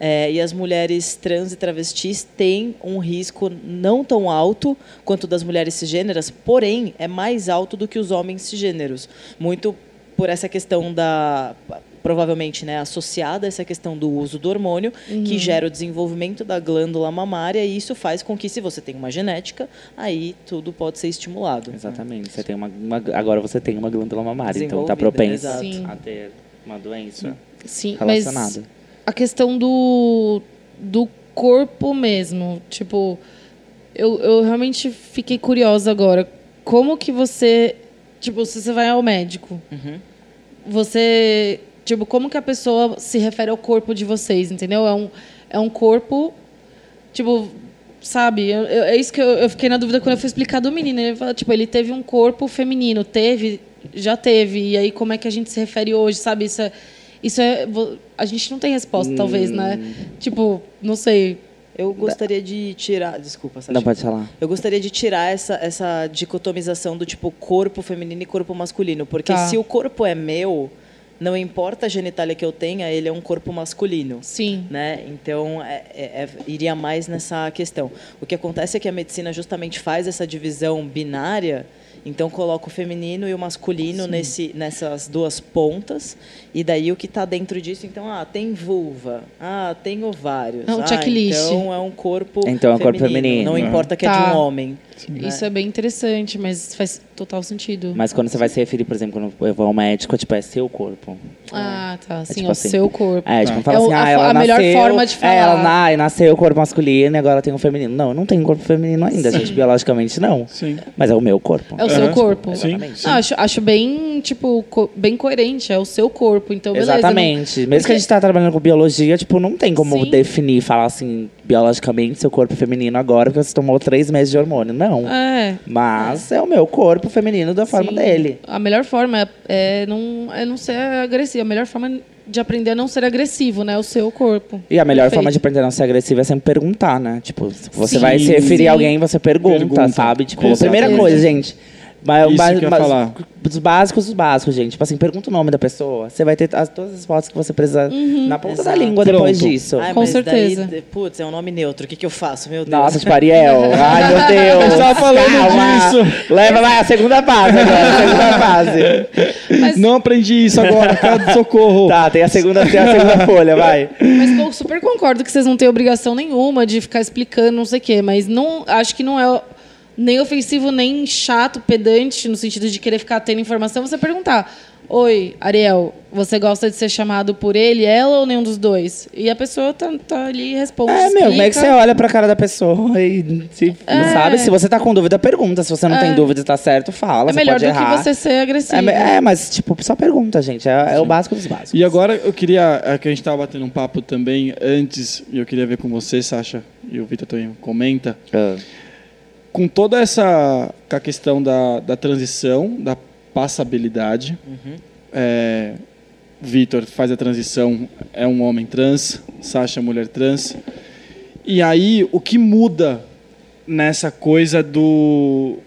é, e as mulheres trans e travestis têm um risco não tão alto quanto das mulheres cisgêneras, porém é mais alto do que os homens cisgêneros. Muito por essa questão da provavelmente né, associada a essa questão do uso do hormônio, que gera o desenvolvimento da glândula mamária, e isso faz com que, se você tem uma genética, aí tudo pode ser estimulado. Exatamente. Você tem uma, uma- agora você tem uma glândula mamária, então está propenso a ter uma doença Sim, mas relacionada. a questão do, do corpo mesmo, tipo, eu, eu realmente fiquei curiosa agora. Como que você, tipo, se você vai ao médico, Uhum. você, tipo, como que a pessoa se refere ao corpo de vocês, entendeu? É um, é um corpo, tipo, sabe? Eu- eu- é isso que eu, eu fiquei na dúvida quando eu fui explicar do menino. Ele fala, tipo, ele teve um corpo feminino, teve, já teve. E aí como é que a gente se refere hoje, sabe? Isso é, isso é, a gente não tem resposta, talvez, né? Tipo, não sei. Eu gostaria de tirar. Desculpa, Sasha. Não pode falar. Eu gostaria de tirar essa, essa dicotomização do tipo corpo feminino e corpo masculino. Porque Tá. se o corpo é meu, não importa a genitália que eu tenha, ele é um corpo masculino. Sim. Né? Então, é, é, é, iria mais nessa questão. O que acontece é que a medicina justamente faz essa divisão binária então coloca o feminino e o masculino nesse, nessas duas pontas e daí o que está dentro disso, então ah tem vulva, ah tem ovários, É um ah, checklist. então é um corpo Então é um corpo feminino. Não importa que é Tá. de um homem. Né? Isso é bem interessante, mas faz total sentido. Mas quando você vai se referir, por exemplo, quando eu vou ao médico, é tipo, é seu corpo. Ah, tá. Sim, tipo é o assim. seu corpo. É, tipo, fala É o- assim, a ah, ela a melhor nasceu, forma de falar. É, ela na, nasceu o corpo masculino e agora tem um feminino. Não, eu não tenho um corpo feminino ainda, Sim. gente. Biologicamente, não. Sim. Mas é o meu corpo. É o seu corpo. Sim. Exatamente. Não, acho, acho bem, tipo, co- bem coerente. É o seu corpo. Então, beleza. Exatamente. Mesmo que a gente tá trabalhando com biologia, tipo, não tem como Sim. definir, falar assim, biologicamente, seu corpo é feminino agora, porque você tomou três meses de hormônio. Não. Não, é. Mas é o meu corpo feminino da forma Sim. dele. A melhor forma é, é não, é não ser agressivo. A melhor forma de aprender a não ser agressivo, né? O seu corpo. E a melhor Perfeito. forma de aprender a não ser agressivo é sempre perguntar, né? Tipo, você Sim, vai se referir sim. a alguém, você pergunta, Pergunta. sabe? Tipo, a primeira coisa, gente. Mas, Isso mas- que eu ia mas- falar. Dos básicos dos básicos, gente. Tipo assim, pergunta o nome da pessoa. Você vai ter as, todas as fotos que você precisa na ponta da Exato. língua depois Pronto. disso. Ai, Com mas certeza. Daí, putz, é um nome neutro. O que, que eu faço? Meu Deus. Nossa, tipo Ariel. Ai, meu Deus. Eu tava falando Calma. disso. Leva lá a segunda fase agora, a segunda fase. Mas, Não aprendi isso agora, cara, socorro. Tá, tem a segunda, tem a segunda folha, vai. mas eu super concordo que vocês não têm obrigação nenhuma de ficar explicando não sei o quê. Mas não, acho que não é nem ofensivo, nem chato, pedante, no sentido de querer ficar tendo informação. Você perguntar... Oi, Ariel, você gosta de ser chamado por ele, ela ou nenhum dos dois? E a pessoa tá, tá ali e responde. É, meu, como é que você explica. olha pra cara da pessoa e se, É. sabe? Se você tá com dúvida, pergunta. Se você não tem dúvida e tá certo, fala. É você melhor pode do errar. que você ser agressivo. É, é, mas, tipo, só pergunta, gente. É, é o básico dos básicos. E agora eu queria, é que a gente estava batendo um papo também antes, e eu queria ver com você, Sasha, e o Vitor também comenta, Ah. Com toda essa com a questão da, da transição, da passabilidade. É, Vitor faz a transição, é um homem trans, Sasha é mulher trans. E aí, o que muda nessa coisa do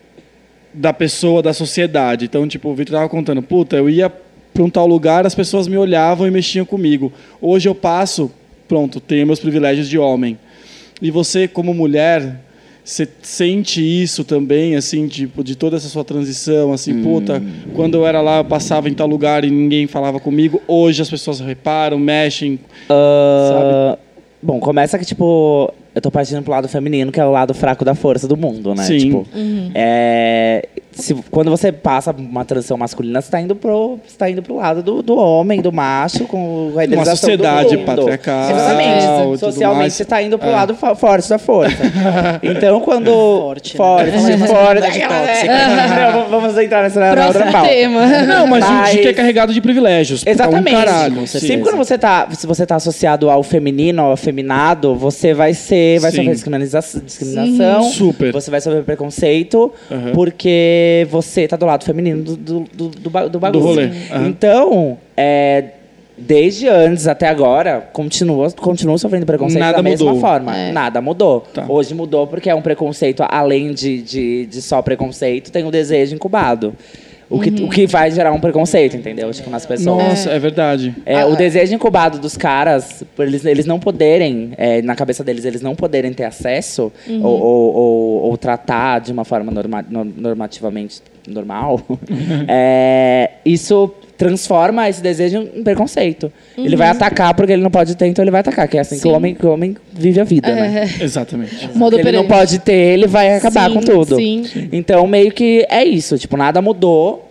da pessoa, da sociedade? Então, tipo, o Vitor tava contando, puta, eu ia para um tal lugar, as pessoas me olhavam e mexiam comigo. Hoje eu passo, pronto, tenho meus privilégios de homem. E você, como mulher, você sente isso também, assim, tipo, de toda essa sua transição, assim, puta, quando eu era lá, eu passava em tal lugar e ninguém falava comigo, hoje as pessoas reparam, mexem, Ah, Bom, começa que, tipo, eu tô partindo pro lado feminino, que é o lado fraco da força do mundo, né? Sim. Tipo, é, se, quando você passa uma transição masculina, você tá indo pro, você tá indo pro lado do, do homem, do macho, com a uma idealização sociedade do mundo. patriarcal. Exatamente. Socialmente, mais. você tá indo pro É. lado fo- forte da força. então, quando... Forte, né? Forte, de forte. masculinidade tóxica. Não, vamos entrar nessa na outra pauta. tema. Não, mas, Mas- que é carregado de privilégios. Exatamente. Um caralho. Sempre quando você tá, se você tá associado ao feminino, ao afeminado, você vai ser, vai Sim. sofrer discriminação, discriminação Super. você vai sofrer preconceito, Aham. porque você tá do lado feminino do, do, do, do, ba- do bagulho. rolê. Aham. Então, é, desde antes até agora, continua, continua sofrendo preconceito Nada da mesma mudou. forma. É. Nada mudou. Tá. Hoje mudou porque é um preconceito, além de, de, de só preconceito, tem o desejo incubado. O que, o que vai gerar um preconceito, entendeu? Tipo, nas pessoas. Nossa, é, verdade. É, Ah, o é. desejo incubado dos caras, por eles, eles não poderem, é, na cabeça deles, eles não poderem ter acesso Uhum. ou, ou, ou- ou tratar de uma forma norma- no- normativamente normal, é, isso transforma esse desejo em preconceito. Ele vai atacar porque ele não pode ter, então ele vai atacar. Que é assim que o Uhum. Homem, que o homem vive a vida, né? É, Exatamente. modo Se ele não pode ter, ele vai acabar Sim, com tudo. sim. Então, meio que é isso. Tipo, nada mudou.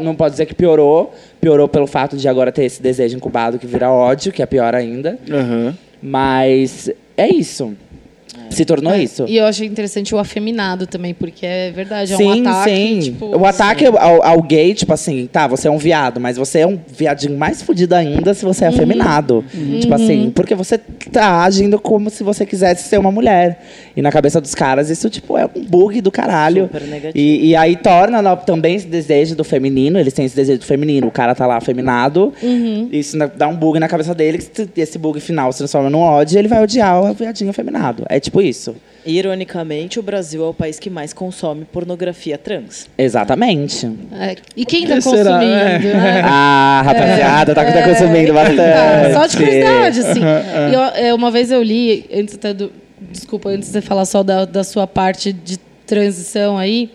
Não pode dizer que piorou. Piorou pelo fato de agora ter esse desejo incubado que vira ódio, que é pior ainda. Aham. Mas é isso. Se tornou isso. E eu achei interessante o afeminado também, porque é verdade, é sim, um ataque. sim. Tipo, o ataque ao, ao gay, tipo assim, tá, você é um viado, mas você é um viadinho mais fudido ainda se você é afeminado. Tipo assim, porque você tá agindo como se você quisesse ser uma mulher. E na cabeça dos caras, isso, tipo, é um bug do caralho. Super negativo. E, e aí torna no- também esse desejo do feminino, eles têm esse desejo do feminino, o cara tá lá afeminado, isso na- dá um bug na cabeça dele, esse bug final se transforma num ódio e ele vai odiar o viadinho afeminado. É tipo tipo isso. Ironicamente, o Brasil é o país que mais consome pornografia trans. Exatamente. É, E quem tá Que consumindo? É. né? Ah, rapaziada, tá, tá consumindo bastante. Só de curiosidade, assim. E eu- é, uma vez eu li, antes até do. Desculpa, antes de você falar só da, da sua parte de transição aí.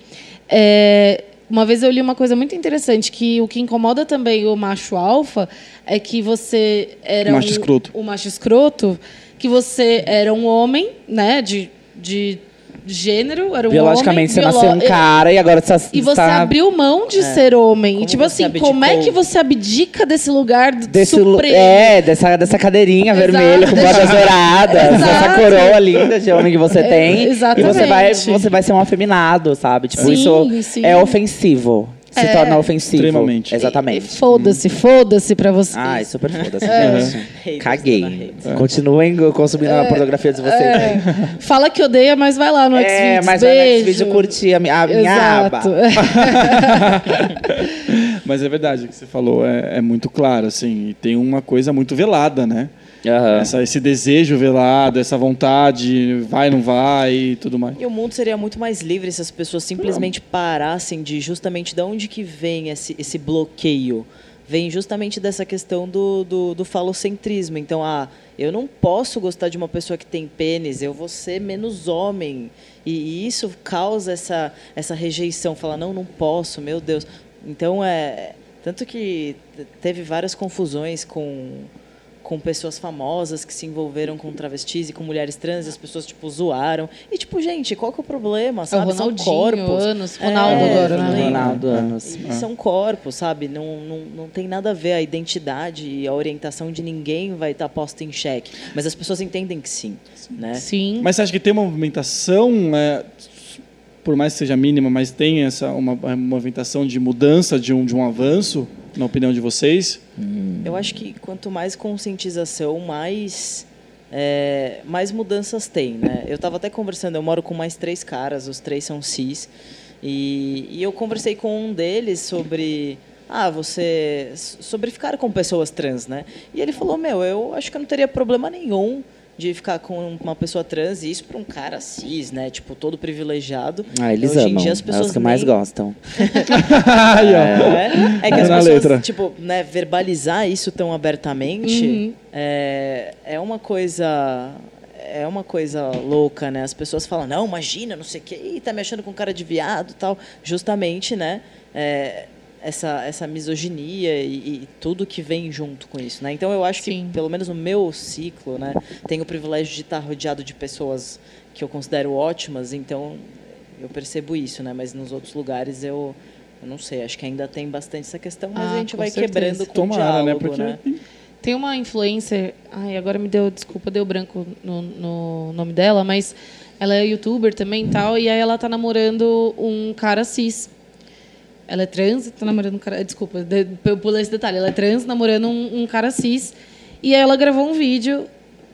é, uma vez eu li uma coisa muito interessante, que o que incomoda também o macho alfa é que você era Macho um, escroto. o macho escroto, que você era um homem, né, de, de gênero, era um Biologicamente você homem, nasceu um cara e agora você e você está abriu mão de ser homem. Como e tipo você assim, como é abdicou? que você abdica desse lugar desse lu- supremo? é, dessa, dessa cadeirinha Exato, vermelha com bordas douradas, essa Exato. coroa linda de homem que você É, tem. E você vai, exatamente. você vai ser um afeminado, sabe? Tipo, Sim, isso sim. é ofensivo. Se É. torna ofensivo. Extremamente. Exatamente. Foda-se, foda-se pra vocês. Ai, super foda-se, É. Caguei. hate. Continuem consumindo a pornografia de vocês. É. Fala que odeia, mas vai lá no É, Xvideos. mas vai no Beijo. Xvideo curtir a minha, a minha aba. Exato. Mas é verdade o que você falou, é, é muito claro, assim. E tem uma coisa muito velada, né? Aham. Essa- esse desejo velado, essa vontade, vai, não vai e tudo mais. E o mundo seria muito mais livre se as pessoas simplesmente parassem de justamente de onde que vem esse, esse bloqueio. Vem justamente dessa questão do, do, do falocentrismo. Então, ah, eu não posso gostar de uma pessoa que tem pênis, eu vou ser menos homem. E, e isso causa essa, essa rejeição. Fala, não, não posso, meu Deus. Então, é. Tanto que te- teve várias confusões com com pessoas famosas que se envolveram com travestis e com mulheres trans, e as pessoas, tipo, zoaram. E, tipo, gente, qual que é o problema, É o sabe? São Ronaldinho, corpos. anos, Ronaldo É, agora, né? Ronaldo, anos. E são corpos, sabe? Não, não, não tem nada a ver a identidade e a orientação de ninguém vai estar posta em xeque. Mas as pessoas entendem que sim, né? Sim. Mas você acha que tem uma movimentação, é, por mais que seja mínima, mas tem essa uma, uma movimentação de mudança, de um, de um avanço, na opinião de vocês? Eu acho que quanto mais conscientização, mais, é, mais mudanças tem, né? Eu estava até conversando, eu moro com mais três caras, os três são cis, e, e eu conversei com um deles sobre... Ah, você... Sobre ficar com pessoas trans, né? E ele falou, meu, eu acho que eu não teria problema nenhum de ficar com uma pessoa trans, e isso para um cara cis, né? Tipo, todo privilegiado. Ah, eles Hoje em amam. dia as é pessoas os que mais nem- gostam. Aí, ó. é, é que as Na pessoas, letra. tipo, né, verbalizar isso tão abertamente é, é uma coisa é uma coisa louca, né? As pessoas falam, não, imagina, não sei o quê, Ih, tá me achando com cara de viado e tal. Justamente, né? é, essa, essa misoginia e, e tudo que vem junto com isso, né? Então eu acho Sim. que, pelo menos no meu ciclo, né? Tenho o privilégio de estar rodeado de pessoas que eu considero ótimas, então eu percebo isso, né? Mas nos outros lugares eu, eu não sei, acho que ainda tem bastante essa questão, mas Ah, a gente vai certeza. quebrando com Tomara, o né? diálogo, Porque né? Tem uma influencer. Ai, agora me deu, desculpa, deu branco no, no nome dela, mas ela é youtuber também e tal, e aí ela tá namorando um cara cis. Ela é trans e tá namorando um cara. Desculpa, de- eu pulei esse detalhe. Ela é trans namorando um, um cara cis. E aí ela gravou um vídeo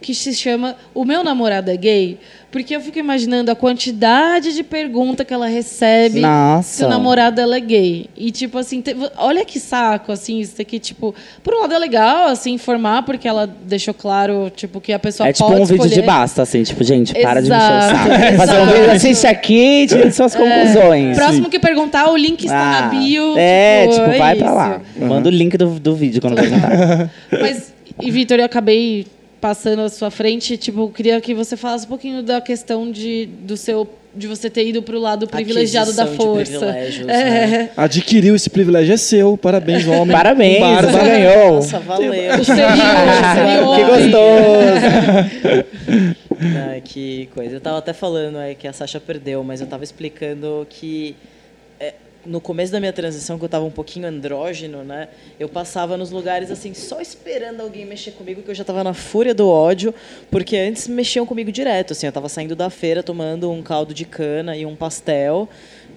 que se chama O Meu Namorado é Gay. Porque eu fico imaginando a quantidade de pergunta que ela recebe se Nossa. o namorado dela é gay. E, tipo, assim, te- olha que saco, assim, isso aqui, tipo... Por um lado é legal, assim, informar, porque ela deixou claro, tipo, que a pessoa É tipo pode um vídeo de escolher. basta, assim, tipo, gente, para de me encher o Exato, saco. Fazer um exato. vídeo, assiste aqui e tire suas conclusões. Próximo que perguntar, o link está na Ah, bio. É, tipo, é vai pra isso. lá. Manda o link do, do vídeo quando apresentar. Mas, e Vitor, eu acabei passando à sua frente, tipo, eu queria que você falasse um pouquinho da questão de, do seu, de você ter ido pro lado privilegiado da força. é. né? Adquiriu esse privilégio, é seu. Parabéns, homem. Parabéns, barba. você ganhou. Nossa, valeu. O seria, seria que gostoso. Ah, que coisa. Eu tava até falando é, que a Sasha perdeu, mas eu tava explicando que é, no começo da minha transição, que eu tava um pouquinho andrógeno, né? Eu passava nos lugares assim, só esperando alguém mexer comigo, que eu já tava na fúria do ódio, porque antes mexiam comigo direto, assim, eu tava saindo da feira tomando um caldo de cana e um pastel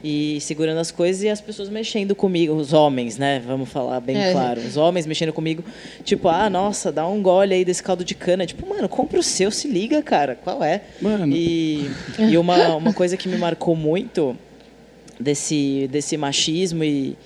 e segurando as coisas e as pessoas mexendo comigo, os homens, né? Vamos falar bem É. claro. Os homens mexendo comigo, tipo, ah, nossa, dá um gole aí desse caldo de cana. Tipo, mano, compra o seu, se liga, cara. Qual é? Mano. E, e uma, uma coisa que me marcou muito desse, desse machismo e,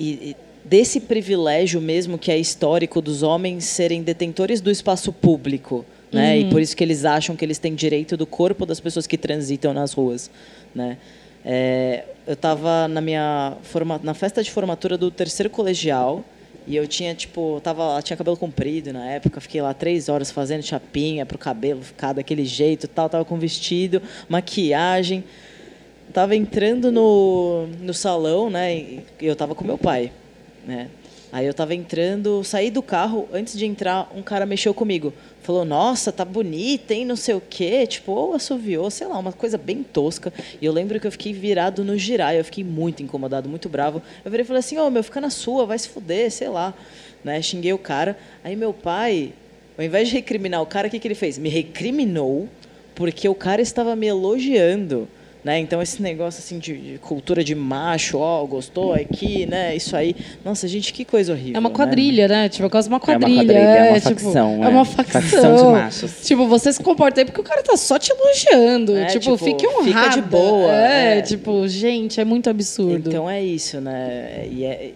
e, desse privilégio mesmo que é histórico dos homens serem detentores do espaço público. né? E por isso que eles acham que eles têm direito do corpo das pessoas que transitam nas ruas, né? É, eu estava na minha forma, na festa de formatura do terceiro colegial e eu tinha tipo tava tinha cabelo comprido na época fiquei lá três horas fazendo chapinha pro cabelo ficar daquele jeito tal tava com vestido maquiagem tava entrando no, no salão né e eu tava com meu pai né Aí eu tava entrando, saí do carro, antes de entrar, um cara mexeu comigo. Falou, nossa, tá bonita, hein, não sei o quê. Tipo, ou assoviou, sei lá, uma coisa bem tosca. E eu lembro que eu fiquei virado no girar, eu fiquei muito incomodado, muito bravo. Eu virei e falei assim, ô, oh, meu, fica na sua, vai se fuder, sei lá. Né? Xinguei o cara. Aí meu pai, ao invés de recriminar o cara, o que, que ele fez? Me recriminou porque o cara estava me elogiando. Né? Então esse negócio assim de, de cultura de macho, ó, oh, gostou aqui, né? Isso aí. Nossa, gente, que coisa horrível. É uma quadrilha, né? né? Tipo, é quase uma quadrilha. É uma quadrilha, é, uma tipo, facção. É uma facção. facção de machos. Tipo, você se comporta aí porque o cara tá só te elogiando. É, tipo, tipo, fique honrado. fica de boa, É, é. tipo, gente, é muito absurdo. Então é isso, né? E é,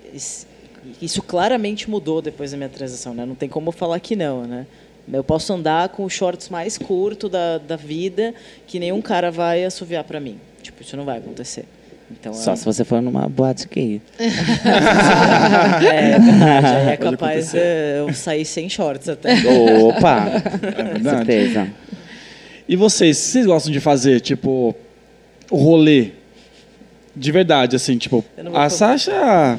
isso claramente mudou depois da minha transição, né? Não tem como falar que não, né? Eu posso andar com os shorts mais curtos da, da vida que nenhum cara vai assoviar para mim. Tipo, isso não vai acontecer. Então, Só é... se você for numa boate gay. é, é verdade. É capaz de eu sair sem shorts até. Opa! É Com certeza. E vocês, vocês gostam de fazer, tipo, o rolê? De verdade, assim, tipo, a. Sasha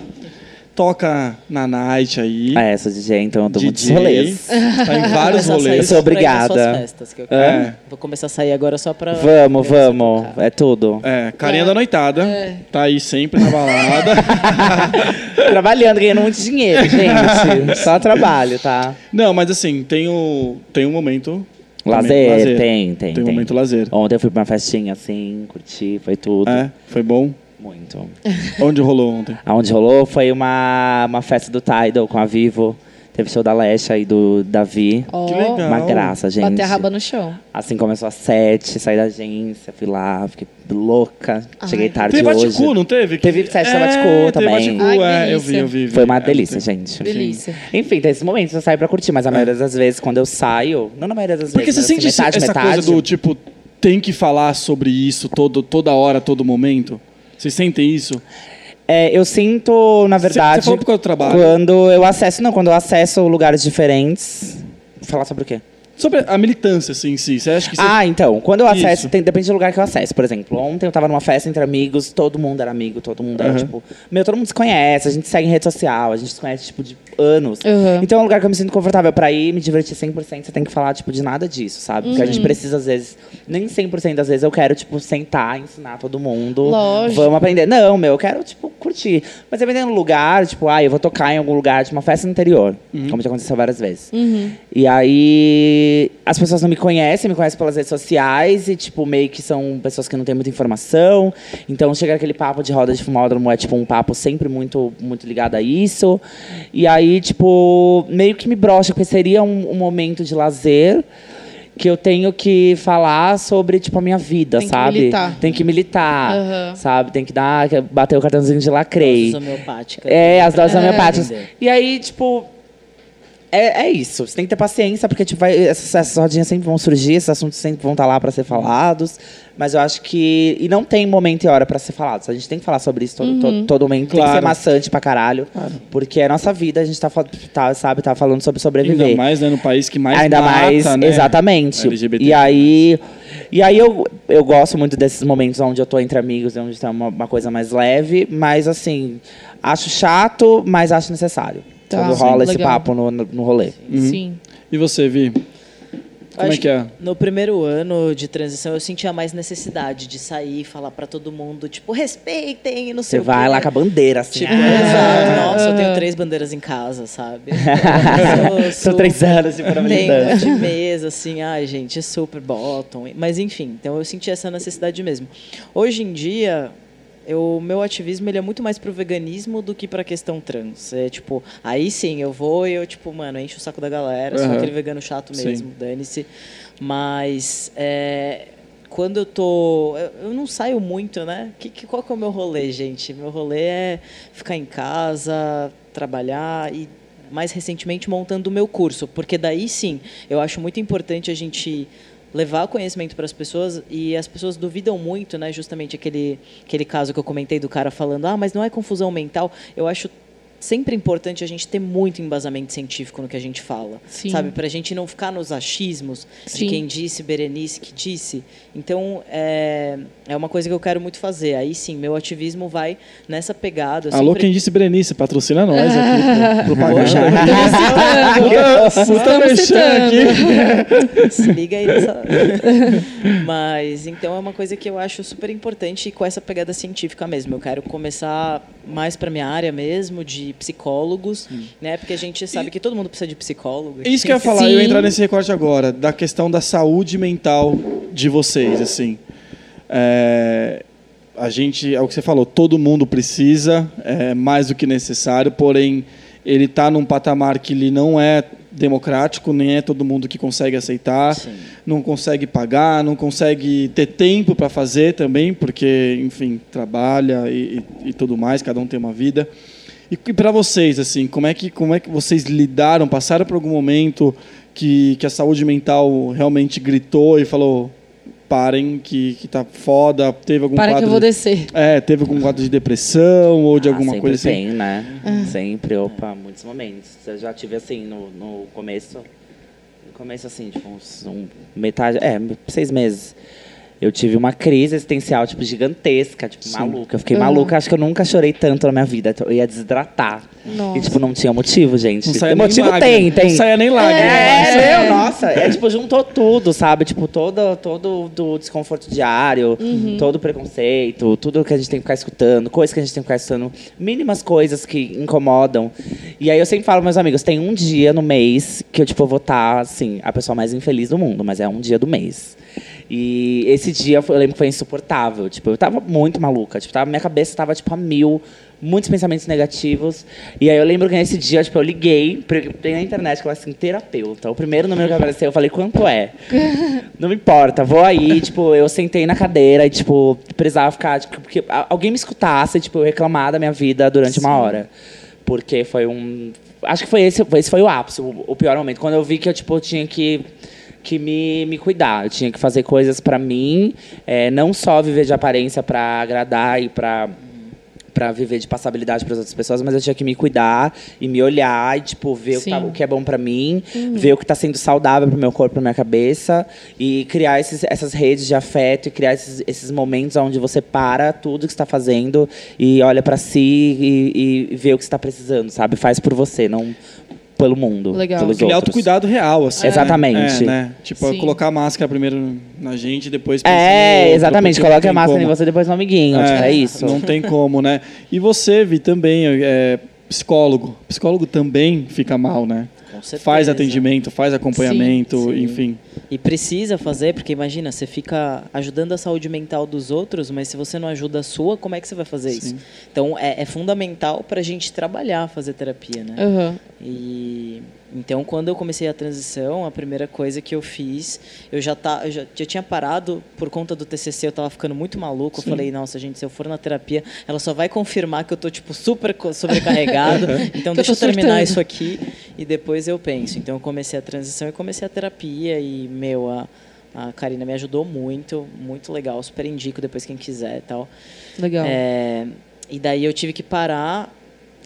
toca na night aí. É, sou DJ, então eu dou muitos rolês. Tá em vários rolês. Eu sou obrigada. festas, eu quero. É. Vou começar a sair agora só pra. Vamos, vamos. É tudo. É, carinha É. da noitada. É. Tá aí sempre na balada. Trabalhando, ganhando muito dinheiro, gente. Só trabalho, tá? Não, mas assim, tem, o, tem um momento. Lazer, lazer. tem, tem. Tem um momento lazer. Ontem eu fui pra uma festinha assim, curti, foi tudo. É, foi bom. Muito. Onde rolou ontem? Aonde rolou foi uma, uma festa do Tidal com a Vivo. Teve show da Lesha e do Davi. Ó, Que legal. Uma graça, gente. Bater a raba no chão. Assim começou às sete, saí da agência, fui lá, fiquei louca. Ai. Cheguei tarde Teve hoje. Baticu, não teve? Teve festa da Baticu é, também. Teve Baticu, Ai, é, eu vi, eu vi. vi. Foi uma É, delícia, tem- gente. Delícia. Enfim, tem esses momentos eu saio pra curtir, mas a maioria das vezes, quando eu saio, não na maioria das Porque você vezes, mas sente assim, metade, essa metade, coisa do tipo, tem que falar sobre isso todo, toda hora, todo momento? Vocês sentem isso? É, eu sinto, na verdade, você falou por causa do trabalho. quando eu acesso, não, quando eu acesso lugares diferentes. Falar sobre o quê? Sobre a militância, assim, em si. Você acha que você... Ah, então, quando eu acesso, tem- depende do lugar que eu acesso. Por exemplo, ontem eu tava numa festa entre amigos, todo mundo era amigo, todo mundo era, tipo... Meu, todo mundo se conhece, a gente segue em rede social, a gente se conhece, tipo, de anos. Uhum. Então é um lugar que eu me sinto confortável pra ir, me divertir 100%, você tem que falar, tipo, de nada disso, sabe? Porque a Uhum. gente precisa, às vezes... Nem 100% das vezes eu quero, tipo, sentar, ensinar todo mundo. Lógico. Vamos aprender. Não, meu, eu quero, tipo, curtir. Mas dependendo do lugar, tipo, ah, eu vou tocar em algum lugar, tipo, uma festa no interior. Como já aconteceu várias vezes. Uhum. E aí, as pessoas não me conhecem, me conhecem pelas redes sociais e, tipo, meio que são pessoas que não têm muita informação. Então, chega aquele papo de roda de fumódromo, é, tipo, um papo sempre muito, muito ligado a isso. E aí, tipo, meio que me brocha, porque seria um, um momento de lazer que eu tenho que falar sobre, tipo, a minha vida, Tem que sabe? militar. Tem que militar, Aham. sabe? Tem que dar, bater o cartãozinho de lacrei. Doses homeopáticas. É, as doses É. homeopáticas. E aí, tipo. É, é isso. Você tem que ter paciência, porque tipo, vai, essas, essas rodinhas sempre vão surgir, esses assuntos sempre vão estar lá para ser falados. Mas eu acho que. E não tem momento e hora para ser falados. A gente tem que falar sobre isso todo, todo, todo momento. Tem que Claro. ser maçante pra caralho. Porque é a nossa vida, a gente tá, tá, sabe, tá falando sobre sobreviver. Ainda mais, né, no país que mais Ainda mata, mais, né? exatamente. LGBT. E aí, e aí eu, eu gosto muito desses momentos onde eu tô entre amigos, onde tem uma, uma coisa mais leve, mas assim, acho chato, mas acho necessário. Tá, quando sim, rola esse legal. papo no, no, no rolê. Sim. E você, Vi? Como é que é? No primeiro ano de transição, eu sentia mais necessidade de sair e falar pra todo mundo, tipo, respeitem, e não Você sei o vai quê. lá com a bandeira, assim. Tipo, ah, exato. Nossa, eu tenho três bandeiras em casa, sabe? São Eu sou- três anos de militância. monte de mesa, assim, ai, gente, super bottom. Mas enfim, então eu senti essa necessidade mesmo. Hoje em dia, o meu ativismo ele é muito mais pro veganismo do que pra questão trans. É tipo, aí sim, eu vou e eu, tipo, mano, encho o saco da galera, sou Aham. aquele vegano chato mesmo, dane-se. Mas é, quando eu tô. Eu, eu não saio muito, né? Que, que, qual que é o meu rolê, gente? Meu rolê é ficar em casa, trabalhar e mais recentemente montando o meu curso, porque daí sim, eu acho muito importante a gente levar conhecimento para as pessoas e as pessoas duvidam muito, né? Justamente aquele aquele caso que eu comentei do cara falando: "Ah, mas não é confusão mental". Eu acho sempre importante a gente ter muito embasamento científico no que a gente fala, Sim. sabe? Para a gente não ficar nos achismos Sim. de quem disse, Berenice que disse. Então, é, é uma coisa que eu quero muito fazer. Aí sim, meu ativismo vai nessa pegada. Alô, sempre- quem disse Berenice, patrocina nós aqui. Propaganda. Merchan aqui. Se liga aí nessa. Mas então é uma coisa que eu acho super importante e com essa pegada científica mesmo. Eu quero começar mais para minha área mesmo de psicólogos, né? Porque a gente sabe que todo mundo precisa de psicólogo. É Isso que eu ia falar, eu ia Sim. entrar nesse recorte agora, da questão da saúde mental de vocês, assim. É, a gente, é o que você falou, todo mundo precisa, é mais do que necessário, porém, ele está num patamar que ele não é democrático, nem é todo mundo que consegue aceitar, Sim. não consegue pagar, não consegue ter tempo para fazer também, porque, enfim, trabalha e, e- e tudo mais, cada um tem uma vida. E, para vocês, assim, como é que como é que vocês lidaram? Passaram por algum momento que, que a saúde mental realmente gritou e falou parem que, que tá foda, teve algum Para que quadro eu vou de, descer. é, teve algum quadro de depressão ou de Ah, alguma sempre coisa assim? tem, né? Sempre, opa, muitos momentos. Eu já tive assim no, no começo. No começo, assim, tipo, uns um, metade. É, seis meses. Eu tive uma crise existencial, tipo, gigantesca, tipo, maluca. Eu fiquei Uhum. maluca, acho que eu nunca chorei tanto na minha vida. Eu ia desidratar. Nossa. E, tipo, não tinha motivo, gente. Não saia nem motivo lágrima, tem, tem. Não saia nem lágrima. É, meu, nossa. É tipo, juntou tudo, sabe? Tipo, todo, todo do desconforto diário, todo o preconceito, tudo que a gente tem que ficar escutando, coisas que a gente tem que ficar escutando, mínimas coisas que incomodam. E aí eu sempre falo, meus amigos, tem um dia no mês que eu, tipo, vou estar, assim, a pessoa mais infeliz do mundo, mas é um dia do mês. E esse dia eu lembro que foi insuportável. Tipo, eu tava muito maluca. Tipo, tava, minha cabeça tava, tipo, a mil. Muitos pensamentos negativos. E aí eu lembro que nesse dia, tipo, eu liguei, tem na internet que eu assim, terapeuta. O primeiro número que apareceu, eu falei, quanto é? Não me importa, vou aí, tipo, eu sentei na cadeira e, tipo, precisava ficar, tipo, porque alguém me escutasse, tipo, eu reclamar da minha vida durante uma hora. Porque foi um. Acho que foi esse, esse foi o ápice, o, o pior momento. Quando eu vi que eu, tipo, tinha que que me, me cuidar. Eu tinha que fazer coisas pra mim, é, não só viver de aparência pra agradar e pra para viver de passabilidade para as outras pessoas, mas eu tinha que me cuidar e me olhar e tipo ver o que, tá- o que é bom pra mim, ver o que tá sendo saudável pro meu corpo, pra minha cabeça e criar esses, essas redes de afeto e criar esses, esses momentos onde você para tudo que está fazendo e olha pra si e, e vê o que está precisando, sabe? Faz por você, não pelo mundo, Legal. pelos Aquele outros. autocuidado real, assim. né? Exatamente. É, né? Tipo, Sim. colocar a máscara primeiro na gente, depois É, outro, exatamente. Coloque a máscara em como. você depois no amiguinho. É, tipo, é isso. Não tem como, né? E você, Vi, também é psicólogo. Psicólogo também fica mal, né? Faz atendimento, faz acompanhamento, Sim. enfim. E precisa fazer, porque imagina, você fica ajudando a saúde mental dos outros, mas se você não ajuda a sua, como é que você vai fazer isso? Então é, é fundamental para a gente trabalhar, fazer terapia, né? Aham. E então quando eu comecei a transição, a primeira coisa que eu fiz, eu já tá, eu já, já tinha parado por conta do TCC, eu tava ficando muito maluco. Eu falei, nossa, gente, se eu for na terapia, ela só vai confirmar que eu tô tipo super sobrecarregado. então eu deixa eu tô terminar surtando. isso aqui e depois eu penso. Então eu comecei a transição e comecei a terapia e meu a a Karina me ajudou muito, muito legal, super indico depois quem quiser e tal. Legal. É, e daí eu tive que parar.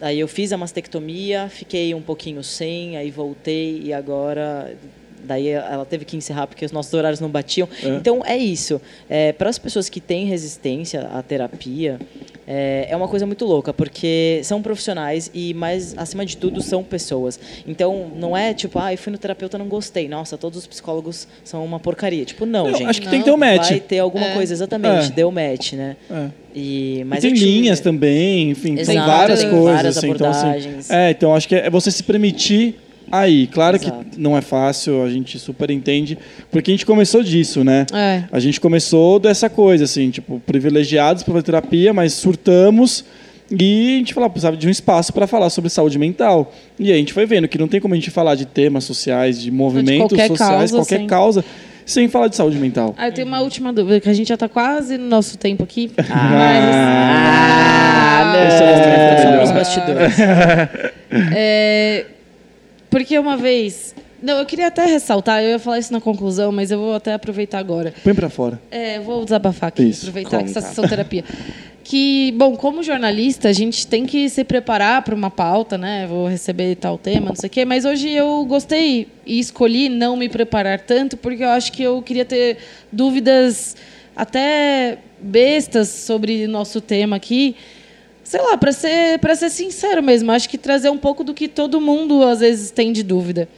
Aí eu fiz a mastectomia, fiquei um pouquinho sem, aí voltei e agora. Daí ela teve que encerrar porque os nossos horários não batiam. Então é isso. É, Para as pessoas que têm resistência à terapia, é, é uma coisa muito louca, porque são profissionais e, mais acima de tudo, são pessoas. Então não é tipo, ah, eu fui no terapeuta não gostei. Nossa, todos os psicólogos são uma porcaria. Tipo, não, Não, gente. acho que tem que ter um match. Vai ter alguma É. coisa, exatamente. É. Deu match, né? É. E, E mas tem linhas também, enfim, tem Exato, várias tem coisas. várias assim, então, assim, abordagens. é, então acho que é você se permitir aí. Claro Exato. que não é fácil, a gente super entende, porque a gente começou disso, né? É. A gente começou dessa coisa, assim, tipo, privilegiados para terapia, mas surtamos e a gente falava, precisava de um espaço para falar sobre saúde mental. E aí a gente foi vendo que não tem como a gente falar de temas sociais, de movimentos qualquer sociais, causa, qualquer sem- causa, sem falar de saúde mental. Ah, eu tenho uma última dúvida, que a gente já tá quase no nosso tempo aqui. Ah, Esse é o momento Só melhor. nos bastidores. É, Porque uma vez. Não, eu queria até ressaltar, eu ia falar isso na conclusão, mas eu vou até aproveitar agora. Põe pra fora. É, eu vou desabafar aqui, Isso, aproveitar que conta. essa sessão terapia. Que, bom, como jornalista, a gente tem que se preparar para uma pauta, né? Vou receber tal tema, não sei o quê. Mas hoje eu gostei e escolhi não me preparar tanto, porque eu acho que eu queria ter dúvidas até bestas sobre o nosso tema aqui. Sei lá, para ser, para ser sincero mesmo, acho que trazer um pouco do que todo mundo às vezes tem de dúvida.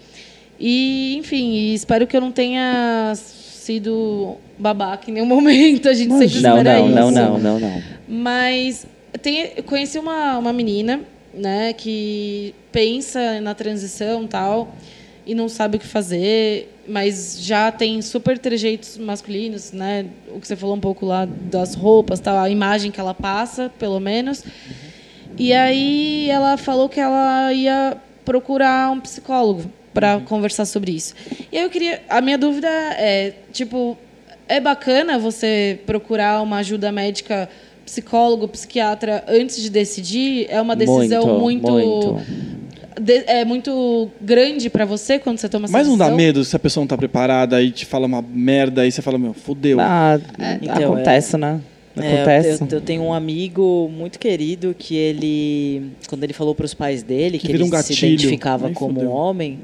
E, enfim, espero que eu não tenha sido babaca em nenhum momento. A gente sempre Não, espera não, isso. não, não, não, não. Mas tem, eu conheci uma, uma menina, né, que pensa na transição e tal e não sabe o que fazer, mas já tem super trejeitos masculinos, né? O que você falou um pouco lá das roupas, tal, a imagem que ela passa, pelo menos. E aí ela falou que ela ia procurar um psicólogo para conversar sobre isso. E aí eu queria, a minha dúvida é, tipo, é bacana você procurar uma ajuda médica, psicólogo, psiquiatra antes de decidir? É uma decisão muito, muito. De- é muito grande para você quando você toma essa Mas não dá decisão? medo se a pessoa não tá preparada e te fala uma merda aí você fala, meu, fudeu. Ah, Então, acontece, né? É, Acontece. eu, eu tenho um amigo muito querido que ele, quando ele falou para os pais dele Que que, ele um se identificava Aí como fudeu. homem,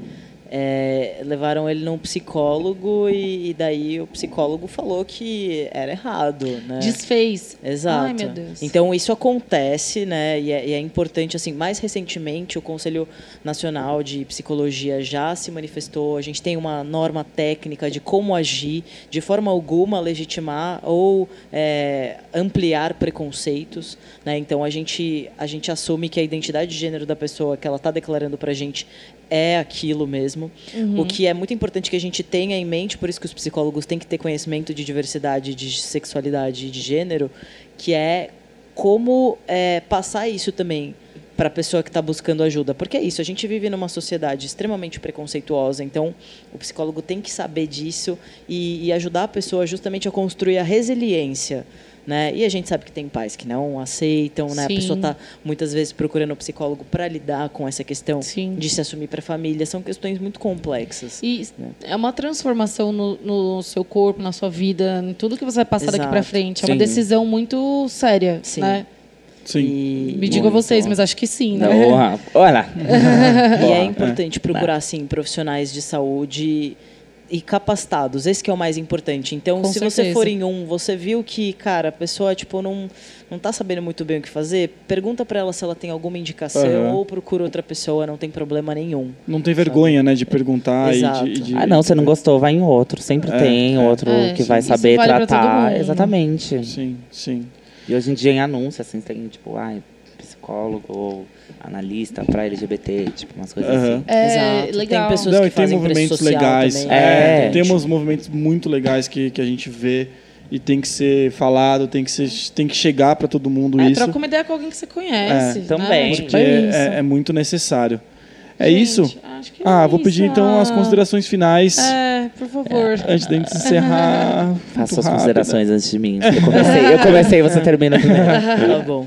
é, levaram ele num psicólogo e, e daí o psicólogo falou que era errado, né? Desfez. Exato. Ai, meu Deus. Então isso acontece, né? E é, e é importante assim. Mais recentemente, o Conselho Nacional de Psicologia já se manifestou. A gente tem uma norma técnica de como agir, de forma alguma legitimar ou é, ampliar preconceitos, né? Então a gente a gente assume que a identidade de gênero da pessoa que ela está declarando para a gente é aquilo mesmo. O que é muito importante que a gente tenha em mente, por isso que os psicólogos têm que ter conhecimento de diversidade, de sexualidade e de gênero, que é como é, passar isso também para a pessoa que está buscando ajuda. Porque é isso, a gente vive numa sociedade extremamente preconceituosa, então o psicólogo tem que saber disso e, e ajudar a pessoa justamente a construir a resiliência. Né? E a gente sabe que tem pais que não aceitam, né? a Sim. pessoa está muitas vezes procurando um psicólogo para lidar com essa questão Sim. de se assumir para a família. São questões muito complexas. E né? é uma transformação no, no seu corpo, na sua vida, em tudo que você vai passar daqui para Exato. frente. É uma Sim. decisão muito séria, Sim. né? Sim. E, Me digam vocês, mas acho que sim, né? Olha. e é importante procurar assim profissionais de saúde e capacitados. Esse que é o mais importante. Então, Com se você certeza. for em um, você viu que, cara, a pessoa tipo não não tá sabendo muito bem o que fazer, pergunta para ela se ela tem alguma indicação Aham. ou procura outra pessoa, não tem problema nenhum. Não tem vergonha, né, de perguntar e Exato. de, e de- Ah, não, você não gostou, vai em outro. Sempre É, tem é. outro É, que sim, vai isso saber vale pra todo tratar. mundo. Exatamente. Sim, sim. E hoje em dia em anúncio, assim, tem, tipo, ai, psicólogo ou analista pra LGBT, tipo, umas coisas Aham. assim. É, Exato. legal. Tem pessoas Não, que e tem fazem movimentos legais. também. É, É. tem uns movimentos muito legais que, que a gente vê e tem que ser falado, tem que, ser, tem que chegar para todo mundo É, isso. troca uma ideia com alguém que você conhece. É, né? também. Tipo, Porque é isso. é, é muito necessário. É Gente, isso? acho que Ah, é vou pedir então as considerações finais. É, por favor. Antes da gente encerrar. Faça as rápido. considerações antes de mim. Eu comecei, eu comecei você termina primeiro. tá bom.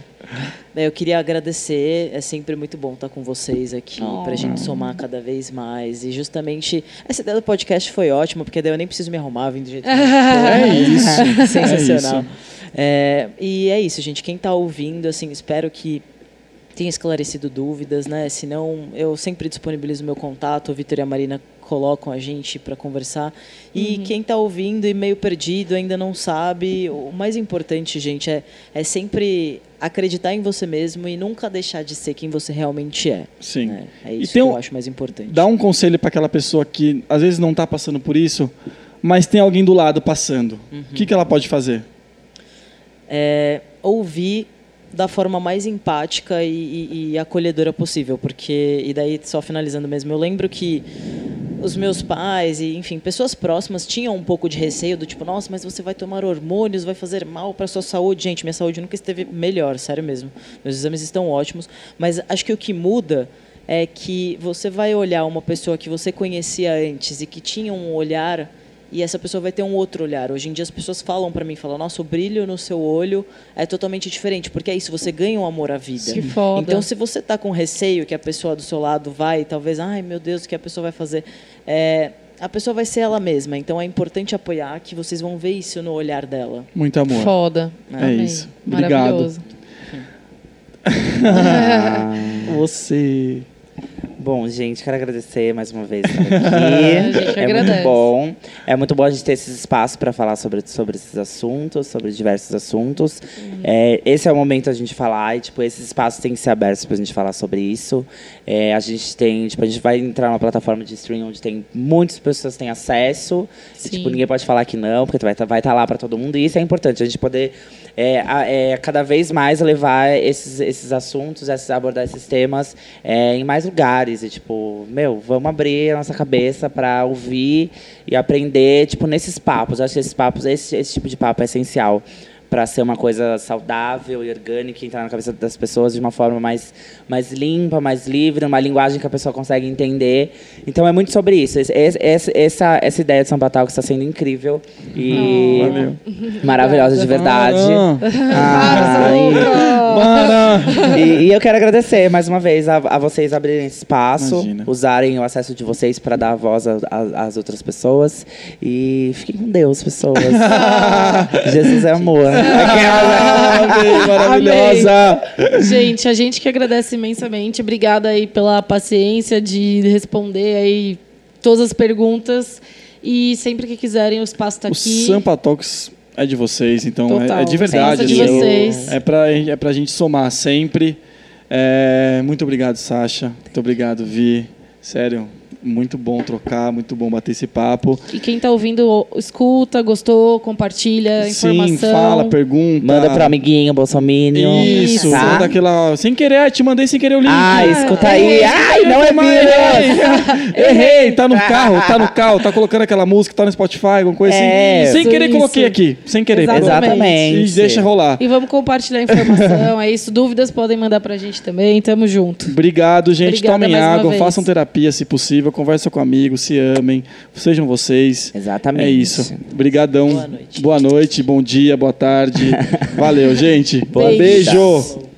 Bem, Eu queria agradecer, é sempre muito bom estar com vocês aqui, Oh. pra gente somar cada vez mais. E justamente, essa ideia do podcast foi ótima, porque daí eu nem preciso me arrumar, vim do jeito que eu tô. É isso. Sensacional. É isso. É, e é isso, gente. Quem está ouvindo, assim, espero que tenha esclarecido dúvidas, né? Se não, eu sempre disponibilizo meu contato, o Vitor e a Marina colocam a gente para conversar. E quem está ouvindo e meio perdido, ainda não sabe, o mais importante, gente, é, é sempre acreditar em você mesmo e nunca deixar de ser quem você realmente é. Sim. né? É E isso que um- eu acho mais importante. Dá um conselho para aquela pessoa que às vezes não está passando por isso, mas tem alguém do lado passando. O que, que ela pode fazer? é, ouvir da forma mais empática e, e- e acolhedora possível, porque e daí só finalizando mesmo, eu lembro que os meus pais e enfim pessoas próximas tinham um pouco de receio do tipo, nossa, mas você vai tomar hormônios, vai fazer mal para sua saúde, gente, minha saúde nunca esteve melhor, sério mesmo, meus exames estão ótimos, mas acho que o que muda é que você vai olhar uma pessoa que você conhecia antes e que tinha um olhar e essa pessoa vai ter um outro olhar. Hoje em dia as pessoas falam para mim, falam, nossa, o brilho no seu olho é totalmente diferente, porque é isso, você ganha um amor à vida. Que foda. Então, se você tá com receio que a pessoa do seu lado vai, talvez, ai meu Deus, o que a pessoa vai fazer? É, a pessoa vai ser ela mesma. Então é importante apoiar que vocês vão ver isso no olhar dela. Muito amor. Foda. É Amém. isso. Obrigado. Maravilhoso. Você. Bom, gente, quero agradecer mais uma vez estar A aqui. é agradece. muito bom. É muito bom a gente ter esses espaços para falar sobre, sobre esses assuntos, sobre diversos assuntos. É, esse é o momento da gente falar e, tipo, esses espaços têm que ser abertos pra gente falar sobre isso. É, a gente tem, tipo, a gente vai entrar numa plataforma de streaming onde tem muitas pessoas têm acesso. E, tipo, ninguém pode falar que não, porque vai estar vai tá lá para todo mundo. E isso é importante, a gente poder é, a- é, cada vez mais levar esses, esses assuntos, esses, abordar esses temas é, em mais lugares. E, tipo, meu, vamos abrir a nossa cabeça para ouvir e aprender, tipo, nesses papos. Eu acho que esses papos, esse, esse tipo de papo é essencial para ser uma coisa saudável e orgânica e entrar na cabeça das pessoas de uma forma mais, mais limpa, mais livre, uma linguagem que a pessoa consegue entender. Então é muito sobre isso. Esse- esse- essa, essa, ideia de São Patal que está sendo incrível e Valeu. maravilhosa de verdade. Ah, Ah, e- Para! e, e eu quero agradecer mais uma vez a, a vocês abrirem esse espaço, Imagina. usarem o acesso de vocês para dar voz às outras pessoas. E fiquem com Deus, pessoas. Jesus é amor. Amém, maravilhosa! Gente, a gente que agradece imensamente. Obrigada aí pela paciência de responder aí todas as perguntas. E sempre que quiserem, o espaço está O aqui. Sampa Talks é de vocês, então é, é de verdade. É de vocês. É pra, é pra gente somar sempre. É, muito obrigado, Sasha. Muito obrigado, Vi. Sério, muito bom trocar, muito bom bater esse papo. E quem está ouvindo, escuta, gostou, compartilha a informação. Sim, fala, pergunta. Manda pro amiguinho, Bolsominion. Isso, tá? manda aquela. Sem querer, te mandei sem querer o link. Ah, escuta aí. Ai, não é meu. errei. Errei, tá no carro, tá no carro, tá colocando aquela música, tá no Spotify, alguma coisa É. assim. Sem Isso, querer, isso. coloquei aqui. Sem querer. Exatamente. Exatamente. E deixa rolar. E vamos compartilhar a informação. é isso. Dúvidas podem mandar pra gente também. Tamo junto. Obrigado, gente. Obrigada Tomem água, façam terapia se possível, conversem com amigos, se amem, sejam vocês. Exatamente. É isso. Obrigadão. Boa noite. Boa noite, bom dia, boa tarde. Valeu, gente. Beijo.